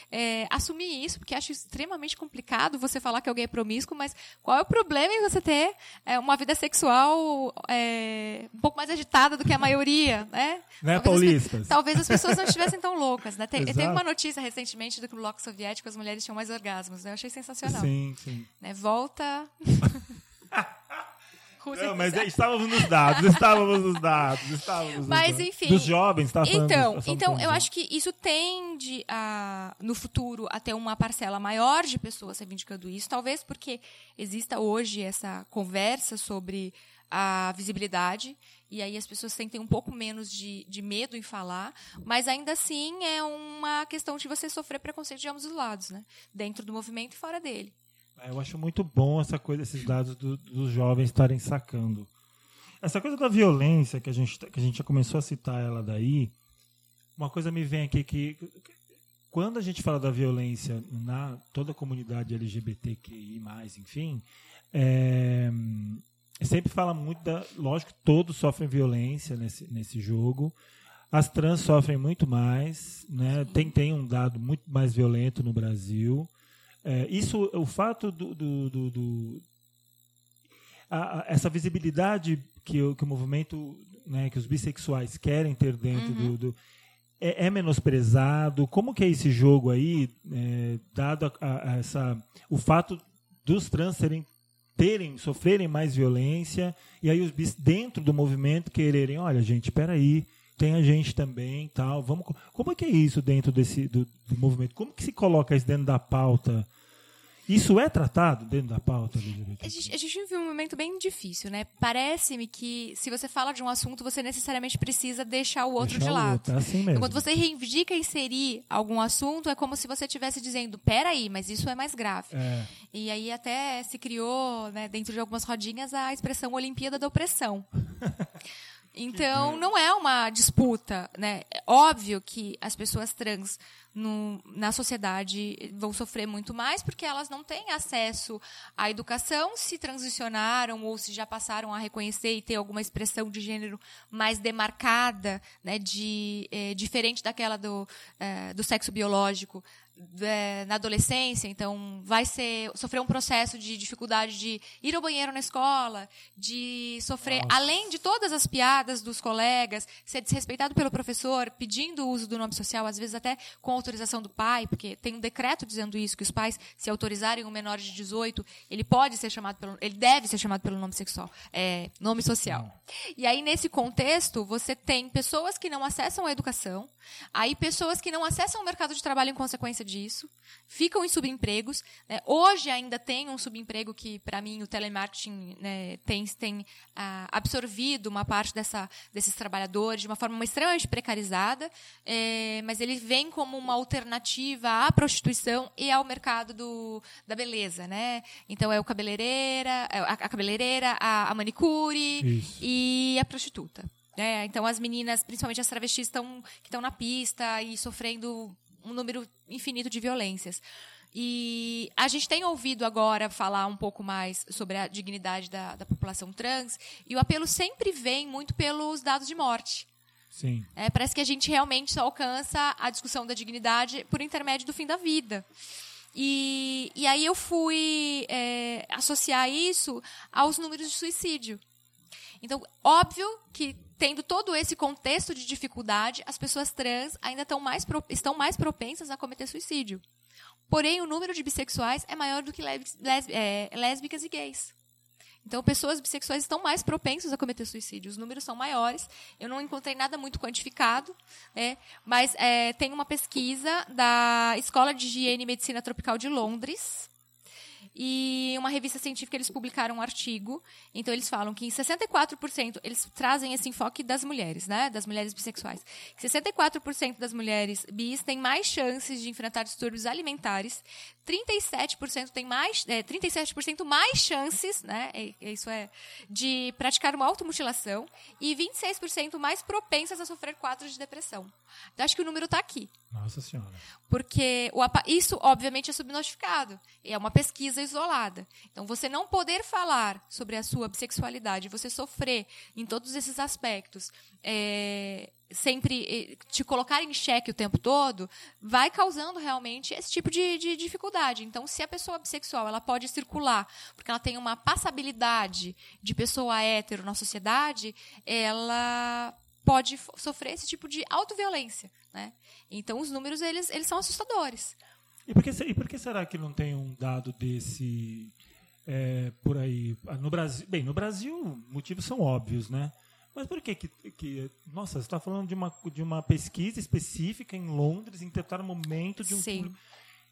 é, assumir isso, porque acho extremamente complicado você falar que alguém é promíscuo, mas qual é o problema em você ter é, uma vida sexual é, um pouco mais agitada do que a maioria, né? Né, Paulistas? As, talvez as pessoas não estivessem tão loucas, né? [LAUGHS] Tem, teve uma notícia recentemente do que no bloco soviético as mulheres tinham mais orgasmos. Né? Eu achei sensacional. Sim, sim. Né? Volta. [LAUGHS] Não, mas estávamos nos dados, estávamos nos dados, estávamos Mas enfim. Dos jovens, tá falando, Então, então eu acho que isso tende a, no futuro a ter uma parcela maior de pessoas reivindicando isso, talvez porque exista hoje essa conversa sobre a visibilidade e aí as pessoas sentem um pouco menos de, de medo em falar, mas ainda assim é uma questão de você sofrer preconceito de ambos os lados, né? Dentro do movimento e fora dele. É, eu acho muito bom essa coisa, esses dados do, dos jovens estarem sacando. Essa coisa da violência que a gente que a gente já começou a citar ela daí, uma coisa me vem aqui que quando a gente fala da violência na toda a comunidade LGBTQI+, enfim, é, sempre fala muito da. Lógico, todos sofrem violência nesse, nesse jogo. As trans sofrem muito mais, né? Tem, tem um dado muito mais violento no Brasil. É, isso, o fato do, do, do, do a, a, essa visibilidade que, o, que o movimento, né, que os bissexuais querem ter dentro uhum. do, do é, é, menosprezado. Como que é esse jogo aí, é, dado a, a, essa, o fato dos trans serem terem, sofrerem mais violência, e aí os bis dentro do movimento quererem, olha, gente, espera aí, tem a gente também, tal. Vamos, como é que é isso dentro desse do, do movimento? Como que se coloca isso dentro da pauta? Isso é tratado dentro da pauta LGBT? A gente, a gente vive um momento bem difícil, né? Parece-me que se você fala de um assunto, você necessariamente precisa deixar o outro deixar de lado. Outro, é assim mesmo. Quando você reivindica inserir algum assunto, é como se você estivesse dizendo, peraí, mas isso é mais grave. É. E aí até se criou, né, dentro de algumas rodinhas, a expressão Olimpíada da Opressão. [LAUGHS] Então, não é uma disputa, né? É óbvio que as pessoas trans no, na sociedade vão sofrer muito mais porque elas não têm acesso à educação, se transicionaram ou se já passaram a reconhecer e ter alguma expressão de gênero mais demarcada, né, de, é, diferente daquela do, é, do sexo biológico é, na adolescência, então vai ser sofrer um processo de dificuldade de ir ao banheiro na escola, de sofrer, Nossa. além de todas as piadas dos colegas, ser desrespeitado pelo professor, pedindo o uso do nome social, às vezes até com autorização do pai, porque tem um decreto dizendo isso, que os pais, se autorizarem um menor de 18, ele pode ser chamado pelo, ele deve ser chamado pelo nome sexual, é, nome social. E aí, nesse contexto, você tem pessoas que não acessam a educação, aí pessoas que não acessam o mercado de trabalho em consequência disso, ficam em subempregos. Né? Hoje ainda tem um subemprego que, para mim, o telemarketing né, tem, tem ah, absorvido uma parte dessa, desses trabalhadores de uma forma extremamente precarizada, é, mas ele vem como uma alternativa à prostituição e ao mercado do, da beleza. Né? Então, é o cabeleireira, é a, a cabeleireira, a, a manicure Isso. e a prostituta. É, então as meninas, principalmente as travestis, estão que estão na pista e sofrendo um número infinito de violências. E a gente tem ouvido agora falar um pouco mais sobre a dignidade da, da população trans, e o apelo sempre vem muito pelos dados de morte. Sim. É, parece que a gente realmente só alcança a discussão da dignidade por intermédio do fim da vida. E, e aí eu fui é, associar isso aos números de suicídio. Então, óbvio que tendo todo esse contexto de dificuldade, as pessoas trans ainda estão mais, estão mais propensas a cometer suicídio. Porém, o número de bissexuais é maior do que é, lésbicas e gays. Então, pessoas bissexuais estão mais propensas a cometer suicídio. Os números são maiores. Eu não encontrei nada muito quantificado, né? mas é, tem uma pesquisa da Escola de Higiene e Medicina Tropical de Londres, e uma revista científica eles publicaram um artigo. Então eles falam que em 64%, eles trazem esse enfoque das mulheres, né? Das mulheres bissexuais. 64% das mulheres bis têm mais chances de enfrentar distúrbios alimentares, 37% tem mais, é, 37% mais chances, né? Isso é de praticar uma automutilação e 26% mais propensas a sofrer quadros de depressão. Então, acho que o número está aqui. Nossa Senhora. Porque o, isso, obviamente, é subnotificado. É uma pesquisa isolada. Então, você não poder falar sobre a sua bissexualidade, você sofrer em todos esses aspectos, é, sempre te colocar em xeque o tempo todo, vai causando realmente esse tipo de, de, dificuldade. Então, se a pessoa bissexual ela pode circular, porque ela tem uma passabilidade de pessoa hétero na sociedade, ela pode sofrer esse tipo de autoviolência. Né? Então, os números eles, eles são assustadores. E por, que, e por que será que não tem um dado desse é, por aí? No Brasil, bem, no Brasil, motivos são óbvios, né? Mas por que que, que nossa, você está falando de uma, de uma pesquisa específica em Londres, em determinado momento de um Sim.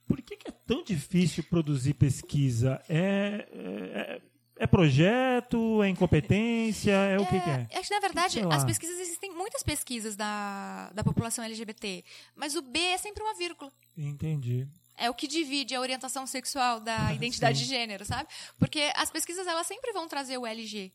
Por que, que é tão difícil produzir pesquisa? É, é, é projeto, é incompetência, é, é, o que, que é? Acho que, na verdade, as pesquisas, existem muitas pesquisas da, da população LGBT, mas o B é sempre uma vírgula. Entendi. É o que divide a orientação sexual da identidade de gênero, sabe? Porque as pesquisas, elas sempre vão trazer o LG.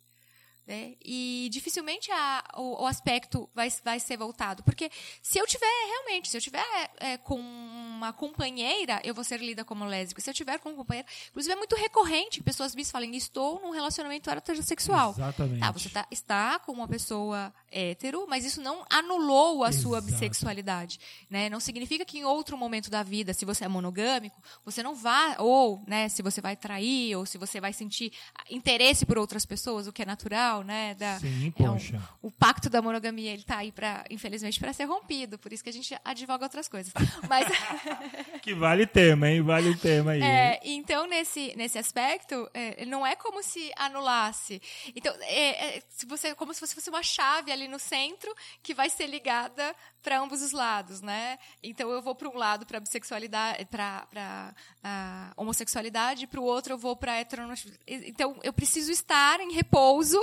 Né? E dificilmente a, o, o, aspecto vai, vai ser voltado. Porque se eu tiver, realmente, se eu tiver é, com uma companheira, eu vou ser lida como lésbica. Se eu tiver com um companheiro. Inclusive, é muito recorrente que pessoas bis falem: estou num relacionamento heterossexual. Exatamente. Tá, você tá, está com uma pessoa hétero, mas isso não anulou a Exato. sua bissexualidade. Né? Não significa que em outro momento da vida, se você é monogâmico, você não vá, ou né, se você vai trair, ou se você vai sentir interesse por outras pessoas, o que é natural né? Da, Sim, é poxa. Um, o pacto da monogamia, ele tá aí para, infelizmente, para ser rompido. Por isso que a gente advoga outras coisas. Mas [LAUGHS] que vale tema, hein? Vale tema aí. É, então nesse nesse aspecto, é, não é como se anulasse. Então, é, é, se você como se fosse uma chave ali no centro que vai ser ligada para ambos os lados, né? Então eu vou para um lado para bissexualidade, para para homossexualidade, para o outro eu vou para heteronormatividade. Então eu preciso estar em repouso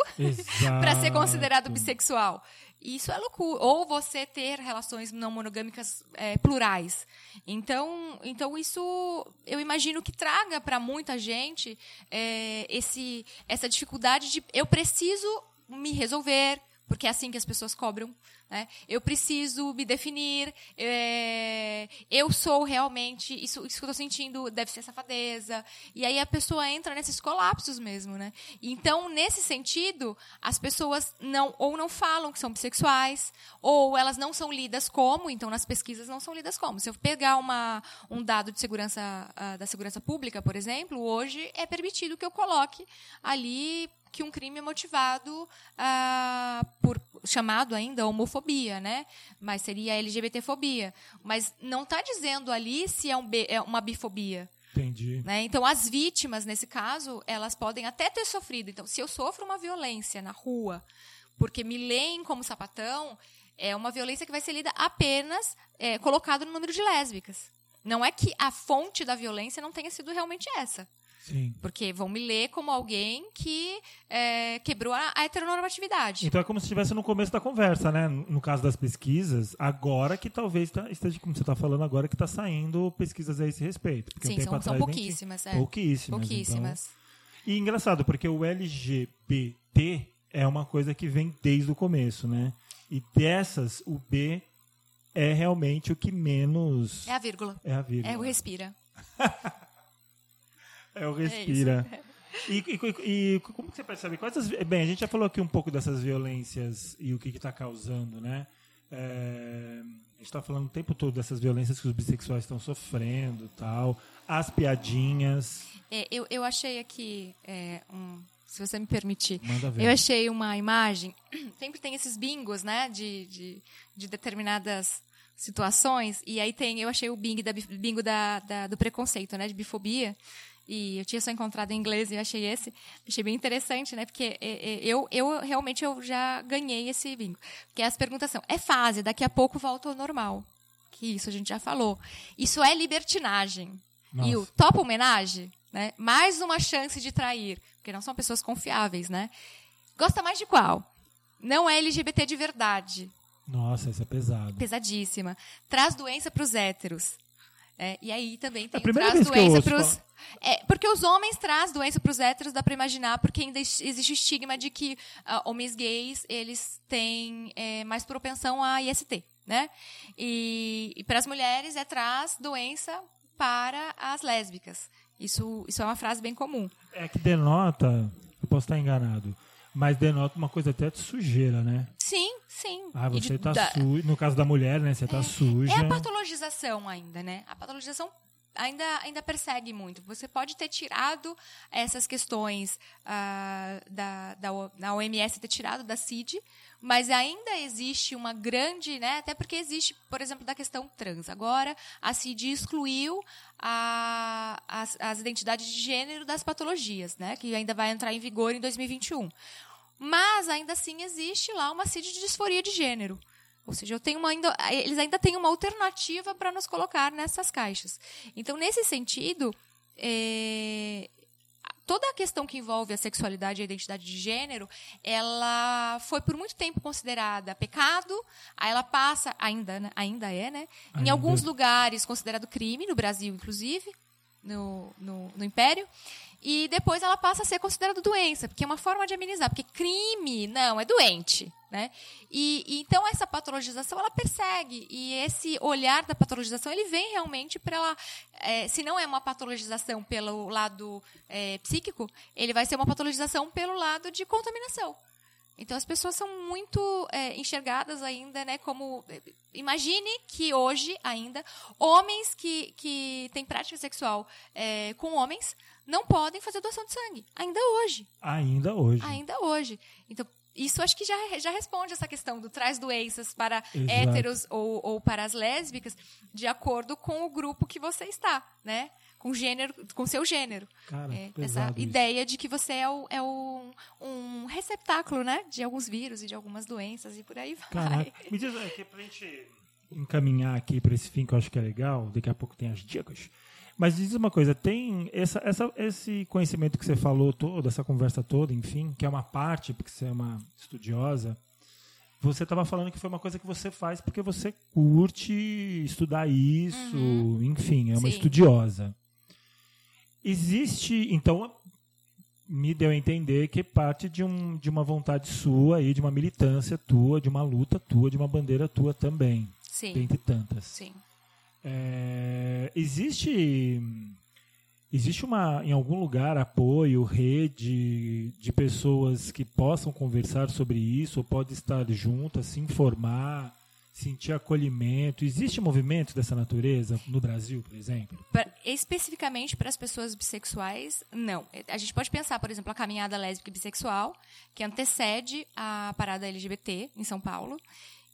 para ser considerado bissexual. Isso é loucura. Ou você ter relações não monogâmicas é, plurais. Então, então isso eu imagino que traga para muita gente é, esse, essa dificuldade de eu preciso me resolver, porque é assim que as pessoas cobram. Né? Eu preciso me definir, é, eu sou realmente, isso, isso que eu estou sentindo deve ser safadeza. E aí a pessoa entra nesses colapsos mesmo. Né? Então, nesse sentido, as pessoas não ou não falam que são bissexuais, ou elas não são lidas como, então nas pesquisas não são lidas como. Se eu pegar uma, um dado de segurança uh, da segurança pública, por exemplo, hoje é permitido que eu coloque ali que um crime é motivado ah, por chamado ainda homofobia, né? Mas seria LGBTfobia. Mas não está dizendo ali se é, um é uma bifobia. Entendi. Né? Então, as vítimas, nesse caso, elas podem até ter sofrido. Então, se eu sofro uma violência na rua porque me leem como sapatão, é uma violência que vai ser lida apenas é, colocado no número de lésbicas. Não é que a fonte da violência não tenha sido realmente essa. Sim. Porque vão me ler como alguém que é, quebrou a, a, heteronormatividade. Então é como se estivesse no começo da conversa, né? No caso das pesquisas, agora que talvez tá, esteja, como você está falando agora, que está saindo pesquisas a esse respeito. Porque Sim, um são, são pouquíssimas. É. Pouquíssimas. Pouquíssimas. Então. E engraçado, porque o LGBT é uma coisa que vem desde o começo, né? E dessas, o B é realmente o que menos. É a vírgula. É a vírgula. É o respira. [LAUGHS] É o respira. É [LAUGHS] e, e, e, como que você percebe? Quais as, bem, a gente já falou aqui um pouco dessas violências e o que está causando, né? É, a gente está falando o tempo todo dessas violências que os bissexuais estão sofrendo tal. As piadinhas. É, eu, eu achei aqui é, um, se você me permitir. Eu achei uma imagem. [CLEARS THROAT] Sempre tem esses bingos, né? De, de, de determinadas situações. E aí tem, eu achei o bingo da, bingo da, da, do preconceito, né? De bifobia. E eu tinha só encontrado em inglês e eu achei esse. Achei bem interessante, né? Porque eu, eu realmente eu já ganhei esse bingo. Porque as perguntas são: é fase, daqui a pouco volta ao normal. Que isso a gente já falou. Isso é libertinagem. Nossa. E o top homenagem, né? Mais uma chance de trair. Porque não são pessoas confiáveis, né? Gosta mais de qual? Não é LGBT de verdade. Nossa, isso é pesado. Pesadíssima. Traz doença para os héteros. É, e aí também tem traz doença para os. É, porque os homens traz doença para os héteros, dá para imaginar, porque ainda existe o estigma de que uh, homens gays eles têm é, mais propensão a IST, né? E, e para as mulheres é traz doença para as lésbicas. Isso, isso é uma frase bem comum. É que denota, eu posso estar enganado, mas denota uma coisa até de sujeira, né? Sim, sim. Ah, você está da... suja. No caso da mulher, né? Você está é, suja. É a patologização ainda, né? A patologização ainda, ainda persegue muito. Você pode ter tirado essas questões uh, da, da, da OMS, ter tirado da CID, mas ainda existe uma grande, né? Até porque existe, por exemplo, da questão trans. Agora, a CID excluiu a, as, as identidades de gênero das patologias, né? Que ainda vai entrar em vigor em 2021. Mas ainda assim existe lá uma CID de disforia de gênero. Ou seja, eu tenho ainda, eles ainda têm uma alternativa para nos colocar nessas caixas. Então, nesse sentido, é, toda a questão que envolve a sexualidade e a identidade de gênero, ela foi por muito tempo considerada pecado, aí ela passa, ainda, né, ainda é, né? Ainda. Em alguns lugares considerado crime, no Brasil, inclusive, no, no, no Império. E depois ela passa a ser considerada doença, porque é uma forma de amenizar, porque crime, não, é doente. Né? E, e, então essa patologização ela persegue e esse olhar da patologização ele vem realmente para ela, é, se não é uma patologização pelo lado é, psíquico, ele vai ser uma patologização pelo lado de contaminação. Então as pessoas são muito é, enxergadas ainda, né? Como imagine que hoje ainda homens que, que têm prática sexual é, com homens não podem fazer doação de sangue. Ainda hoje. Ainda hoje. Ainda hoje. Então, isso acho que já, já responde essa questão do traz doenças para Exato. héteros ou, ou para as lésbicas, de acordo com o grupo que você está, né? Com gênero, com seu gênero. Cara, é, essa isso. ideia de que você é, o, é o, um receptáculo, né? De alguns vírus e de algumas doenças e por aí vai. Caraca. [LAUGHS] Me diz aqui pra gente encaminhar aqui para esse fim que eu acho que é legal, daqui a pouco tem as dicas. Mas diz uma coisa, tem essa, essa, esse conhecimento que você falou todo, essa conversa toda, enfim, que é uma parte, porque você é uma estudiosa, você estava falando que foi uma coisa que você faz porque você curte estudar isso, uhum. enfim, é uma Sim. estudiosa. Existe, então, me deu a entender que parte de, um, de uma vontade sua aí, de uma militância tua, de uma luta tua, de uma bandeira tua também. Sim. Dentre tantas. Sim. É, existe existe uma em algum lugar apoio, rede de pessoas que possam conversar sobre isso, ou pode estar juntas, se informar, sentir acolhimento. Existe movimento dessa natureza no Brasil, por exemplo? Pra, especificamente para as pessoas bissexuais, não. A gente pode pensar, por exemplo, a caminhada lésbica e bissexual, que antecede a parada LGBT em São Paulo.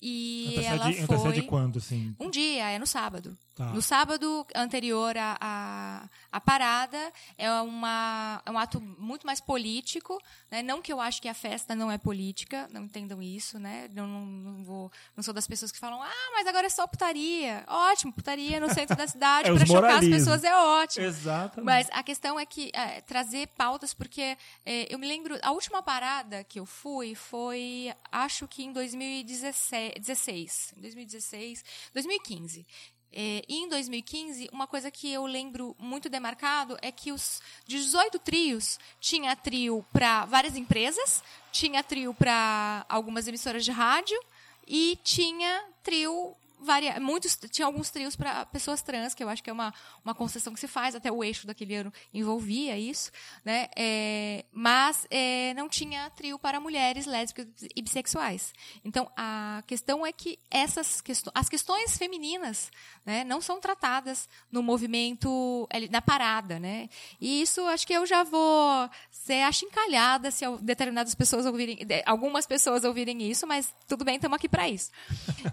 E antecede, ela foi... Antecede quando, assim? Um dia, é no sábado. Tá. No sábado anterior à, à, à, parada, é, uma, é um ato muito mais político. Né? Não que eu acho que a festa não é política, não entendam isso. Né? Não, não, não, vou, não sou das pessoas que falam, ah, mas agora é só putaria. Ótimo, putaria no centro da cidade [LAUGHS] é para chocar as pessoas é ótimo. Exatamente. Mas a questão é que é, trazer pautas, porque é, eu me lembro, a última parada que eu fui foi, acho que em 2016, 2016 2015. É, e em 2015, uma coisa que eu lembro muito demarcado é que os 18 trios tinha trio para várias empresas, tinha trio para algumas emissoras de rádio e tinha trio varia, muitos tinha alguns trios para pessoas trans, que eu acho que é uma, uma concessão que se faz, até o eixo daquele ano envolvia isso, né? É, mas é, não tinha trio para mulheres lésbicas e bissexuais. Então a questão é que essas questões, as questões femininas, né, não são tratadas no movimento na parada, né? E isso acho que eu já vou ser achincalhada se determinadas pessoas ouvirem, algumas pessoas ouvirem isso, mas tudo bem, estamos aqui para isso.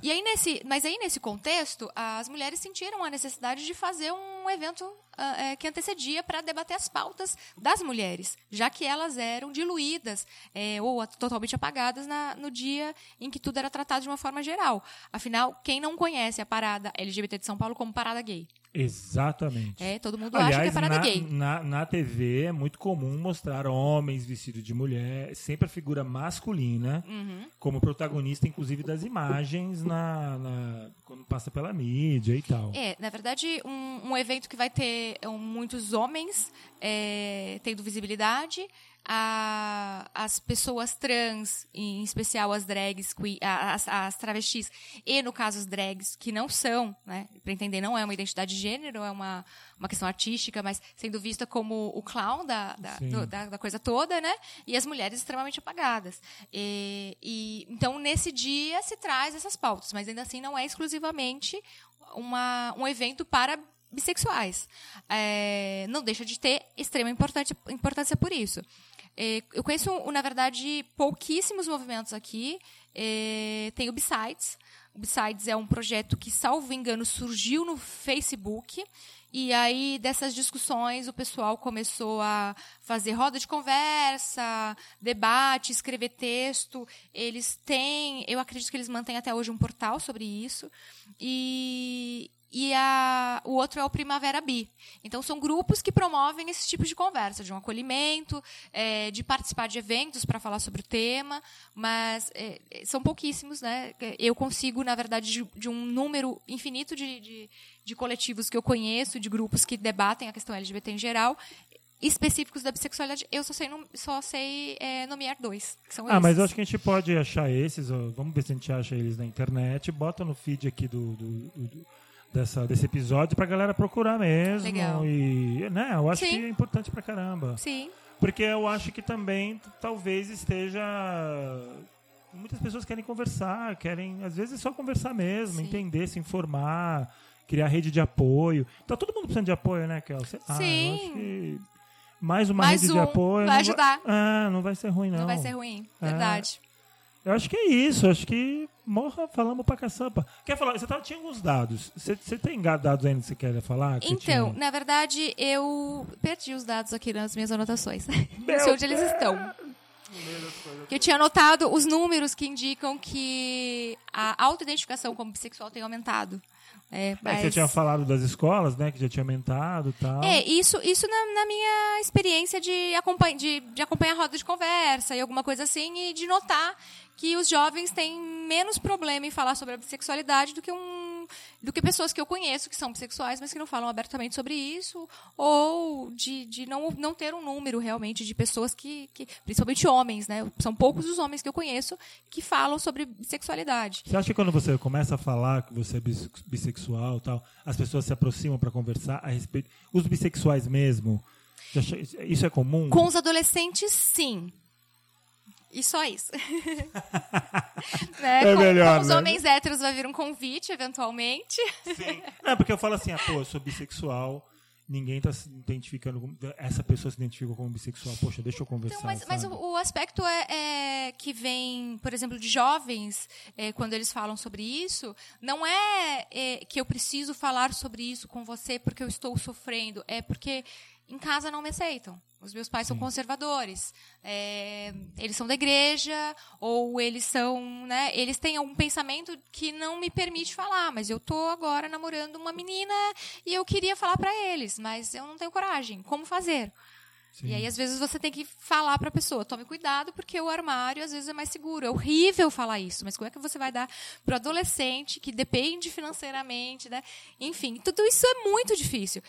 E aí nesse, mas aí nesse contexto, as mulheres sentiram a necessidade de fazer um evento é, que antecedia para debater as pautas das mulheres, já que elas eram diluídas é, ou totalmente apagadas na, no dia em que tudo era tratado de uma forma geral. Afinal, quem não conhece a parada LGBT de São Paulo como parada gay? Exatamente. É, todo mundo Aliás, acha que é parada na, gay. Na, na TV é muito comum mostrar homens vestidos de mulher, sempre a figura masculina, uhum. como protagonista, inclusive, das imagens na, na, quando passa pela mídia e tal. É, na verdade, um, um evento que vai ter um, muitos homens é, tendo visibilidade a, as pessoas trans, em especial as drags, as, as travestis, e no caso as drags, que não são, né, para entender, não é uma identidade de gênero, é uma, uma questão artística, mas sendo vista como o clown da, da, do, da, da, coisa toda, né, e as mulheres extremamente apagadas. E, e, então, nesse dia se traz essas pautas, mas ainda assim não é exclusivamente uma, um evento para bissexuais. É, não deixa de ter extrema importância por isso. É, eu conheço, na verdade, pouquíssimos movimentos aqui. É, tem o Besides. O Besides é um projeto que, salvo engano, surgiu no Facebook. E aí, dessas discussões, o pessoal começou a fazer roda de conversa, debate, escrever texto. Eles têm, eu acredito que eles mantêm até hoje um portal sobre isso. E, e a, o outro é o Primavera Bi. Então, são grupos que promovem esse tipo de conversa, de um acolhimento, é, de participar de eventos para falar sobre o tema, mas é, são pouquíssimos. Né? Eu consigo, na verdade, de, de um número infinito de, de, de, coletivos que eu conheço, de grupos que debatem a questão LGBT em geral, específicos da bissexualidade, eu só sei, só sei é, nomear dois. Que são ah, esses. mas eu acho que a gente pode achar esses, ó, vamos ver se a gente acha eles na internet, bota no feed aqui do, do, do dessa, desse episódio pra galera procurar mesmo. Legal. E, né, eu acho Sim. que é importante pra caramba. Sim. Porque eu acho que também talvez esteja. Muitas pessoas querem conversar, querem, às vezes, só conversar mesmo, Sim. entender, se informar, criar rede de apoio. Tá todo mundo precisando de apoio, né, Kel? Sei lá, Sim. acho que mais uma Mais rede um de apoio. vai ajudar. ah, não vai ser ruim, não. Não vai ser ruim, É. Eu acho que é isso, acho que morra, falamos pra caçamba. Quer falar? Você tava, tinha alguns dados. Você, você tem dados ainda que você quer falar? que Então, tinha? na verdade, eu perdi os dados aqui nas minhas anotações. [LAUGHS] Meu Não sei onde eles estão. Eu tinha anotado os números que indicam que a autoidentificação como bissexual tem aumentado. É, É, mas- Você tinha falado das escolas, né? Que já tinha aumentado e tal. É, isso, isso na, na minha experiência de, acompanha, de, de acompanhar roda de conversa e alguma coisa assim, e de notar que os jovens têm menos problema em falar sobre a bissexualidade do que um do que pessoas que eu conheço que são bissexuais, mas que não falam abertamente sobre isso, ou de, de não, não ter um número realmente de pessoas que, que, principalmente homens, né? São poucos os homens que eu conheço que falam sobre bissexualidade. Você acha que quando você começa a falar que você é bis- bissexual e tal, as pessoas se aproximam pra conversar a respeito. Os bissexuais mesmo. Isso é comum? Com os adolescentes, sim. E só isso. [LAUGHS] Né? É com, melhor, com os né? homens héteros vai vir um convite, eventualmente. Sim. [LAUGHS] É, porque eu falo assim, ah, pô, eu sou bissexual. Ninguém tá se identificando como. Essa pessoa se identifica como bissexual. Poxa, deixa eu conversar. Então, mas, mas o, o aspecto é, é que vem, por exemplo, de jovens, é, quando eles falam sobre isso, não é, é, que eu preciso falar sobre isso com você porque eu estou sofrendo, é porque em casa não me aceitam. Os meus pais são conservadores, é, eles são da igreja ou eles são, né? Eles têm algum pensamento que não me permite falar, mas eu tô agora namorando uma menina e eu queria falar para eles, mas eu não tenho coragem. Como fazer? Sim. E aí, às vezes, você tem que falar para a pessoa: tome cuidado, porque o armário às vezes é mais seguro. É horrível falar isso, mas como é que você vai dar para o adolescente que depende financeiramente, né? Enfim, tudo isso é muito difícil.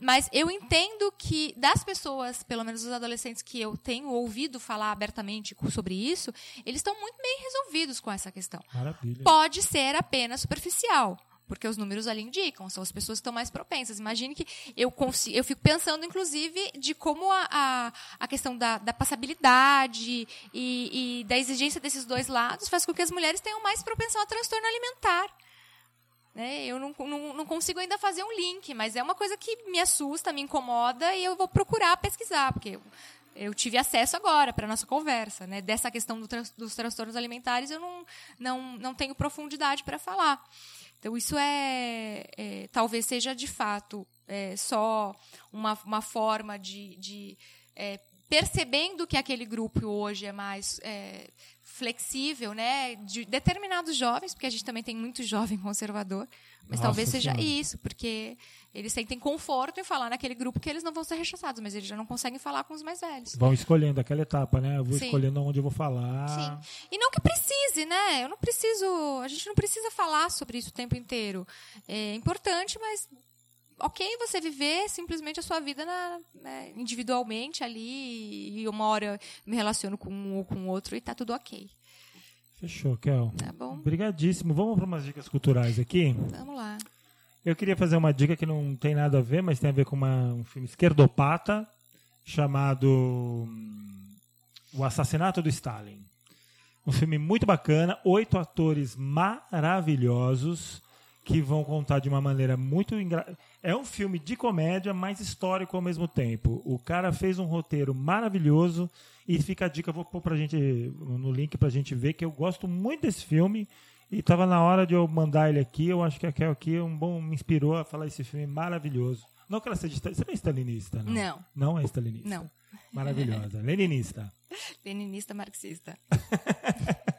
Mas eu entendo que, das pessoas, pelo menos os adolescentes que eu tenho ouvido falar abertamente sobre isso, eles estão muito bem resolvidos com essa questão. Maravilha. Pode ser apenas superficial porque os números ali indicam, são as pessoas que estão mais propensas. Imagine que eu consigo, eu fico pensando, inclusive, de como a, a, a questão da, da passabilidade e, e, da exigência desses dois lados faz com que as mulheres tenham mais propensão a transtorno alimentar. Né? Eu não, não, não consigo ainda fazer um link, mas é uma coisa que me assusta, me incomoda e eu vou procurar pesquisar, porque eu, eu tive acesso agora para nossa conversa, né? Dessa questão do dos transtornos alimentares, eu não, não, não tenho profundidade para falar. Então, isso é, é talvez seja de fato é, só uma, uma forma de, de é, percebendo que aquele grupo hoje é mais é, flexível, né, de determinados jovens, porque a gente também tem muito jovem conservador, mas Nossa talvez seja senhora. isso, porque eles sentem conforto em falar naquele grupo que eles não vão ser rechaçados, mas eles já não conseguem falar com os mais velhos. Vão escolhendo aquela etapa, né? Eu vou Sim. escolhendo onde eu vou falar. Sim. E não que precise, né? Eu não preciso. A gente não precisa falar sobre isso o tempo inteiro. É importante, mas ok você viver simplesmente a sua vida na, né, individualmente ali e uma hora me relaciono com um ou com outro e tá tudo ok. Fechou, Kel. Tá bom. Obrigadíssimo. Vamos para umas dicas culturais aqui? Vamos lá. Eu queria fazer uma dica que não tem nada a ver, mas tem a ver com uma, um filme esquerdopata chamado hum, O Assassinato do Stalin. Um filme muito bacana, oito atores maravilhosos que vão contar de uma maneira muito engraçada. É um filme de comédia, mas histórico ao mesmo tempo. O cara fez um roteiro maravilhoso e fica a dica, vou pôr pra gente no link pra gente ver, que eu gosto muito desse filme. E estava na hora de eu mandar ele aqui. Eu acho que aquele aqui um bom, me inspirou a falar esse filme maravilhoso. Não que ela seja. Você não é stalinista, não? Não. Não é stalinista? Não. Maravilhosa. Leninista. [LAUGHS] Leninista marxista. [LAUGHS]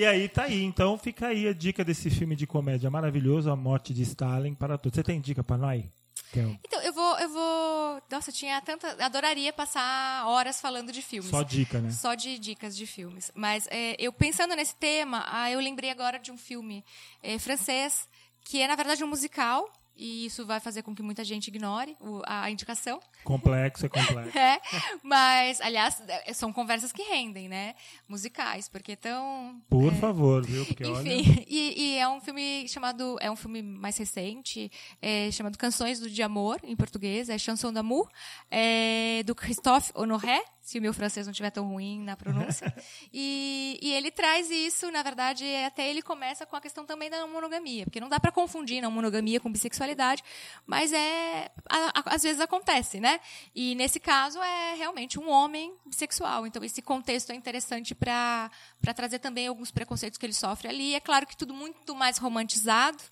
e aí tá aí. Então fica aí a dica desse filme de comédia maravilhoso, A Morte de Stalin para todos. Você tem dica para nós? Então, eu vou, eu vou. Nossa, eu tinha tanta. Adoraria passar horas falando de filmes. Só dica, né? Só de dicas de filmes. Mas é, eu pensando nesse tema, ah, eu lembrei agora de um filme é, francês, que é, na verdade, um musical e isso vai fazer com que muita gente ignore o, a indicação. Complexo, é complexo. [LAUGHS] é, mas, aliás, é, são conversas que rendem, né? Musicais, porque tão... Por é, favor, viu? Porque enfim, olha... e, e, é um filme chamado... É um filme mais recente, é, chamado Canções do de Amor, em português, é Chanson d'amour, é, do Christophe Honoré, se o meu francês não estiver tão ruim na pronúncia. [LAUGHS] e, e, ele traz isso, na verdade, até ele começa com a questão também da monogamia, porque não dá para confundir não monogamia com bissexualidade, mas é a, a, às vezes acontece, né? E nesse caso é realmente um homem bissexual. Então esse contexto é interessante para para trazer também alguns preconceitos que ele sofre ali. É claro que tudo muito mais romantizado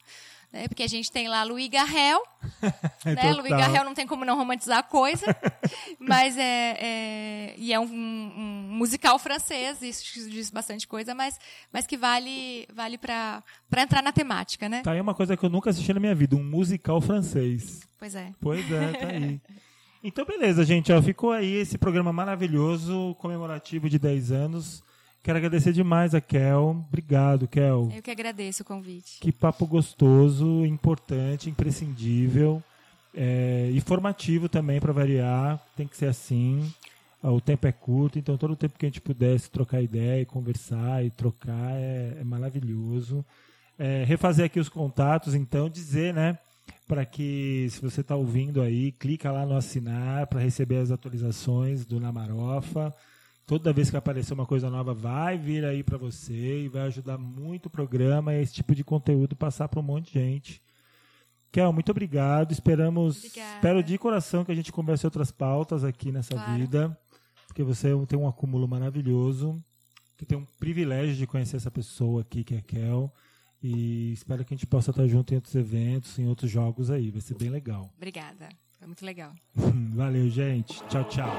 né? Porque a gente tem lá Louis Garrel, [LAUGHS] né? Louis Garrel não tem como não romantizar a coisa, [LAUGHS] mas é, é e é um, um, musical francês, isso diz bastante coisa, mas, mas que vale vale para entrar na temática, né? Tá aí uma coisa que eu nunca assisti na minha vida, um musical francês. Pois é. Pois é, tá aí. [LAUGHS] Então, beleza, gente. Ó, ficou aí esse programa maravilhoso, comemorativo de 10 anos. Quero agradecer demais a Kel. Obrigado, Kel. Eu que agradeço o convite. Que papo gostoso, importante, imprescindível. É, e formativo também, para variar. Tem que ser assim. Ah, o tempo é curto, então todo o tempo que a gente pudesse trocar ideia e conversar e trocar é, é maravilhoso. É, refazer aqui os contatos, então, dizer, né? Para que, se você está ouvindo aí, clica lá no assinar para receber as atualizações do Namarofa. Toda vez que aparecer uma coisa nova, vai vir aí para você e vai ajudar muito o programa e esse tipo de conteúdo passar para um monte de gente. Kel, muito obrigado. Esperamos, Obrigada. espero de coração que a gente converse outras pautas aqui nessa claro. vida, porque você tem um acúmulo maravilhoso, que tem um privilégio de conhecer essa pessoa aqui que é Kel. E espero que a gente possa estar junto em outros eventos, em outros jogos aí. Vai ser bem legal. Obrigada. Foi muito legal. Valeu, gente. Tchau, tchau.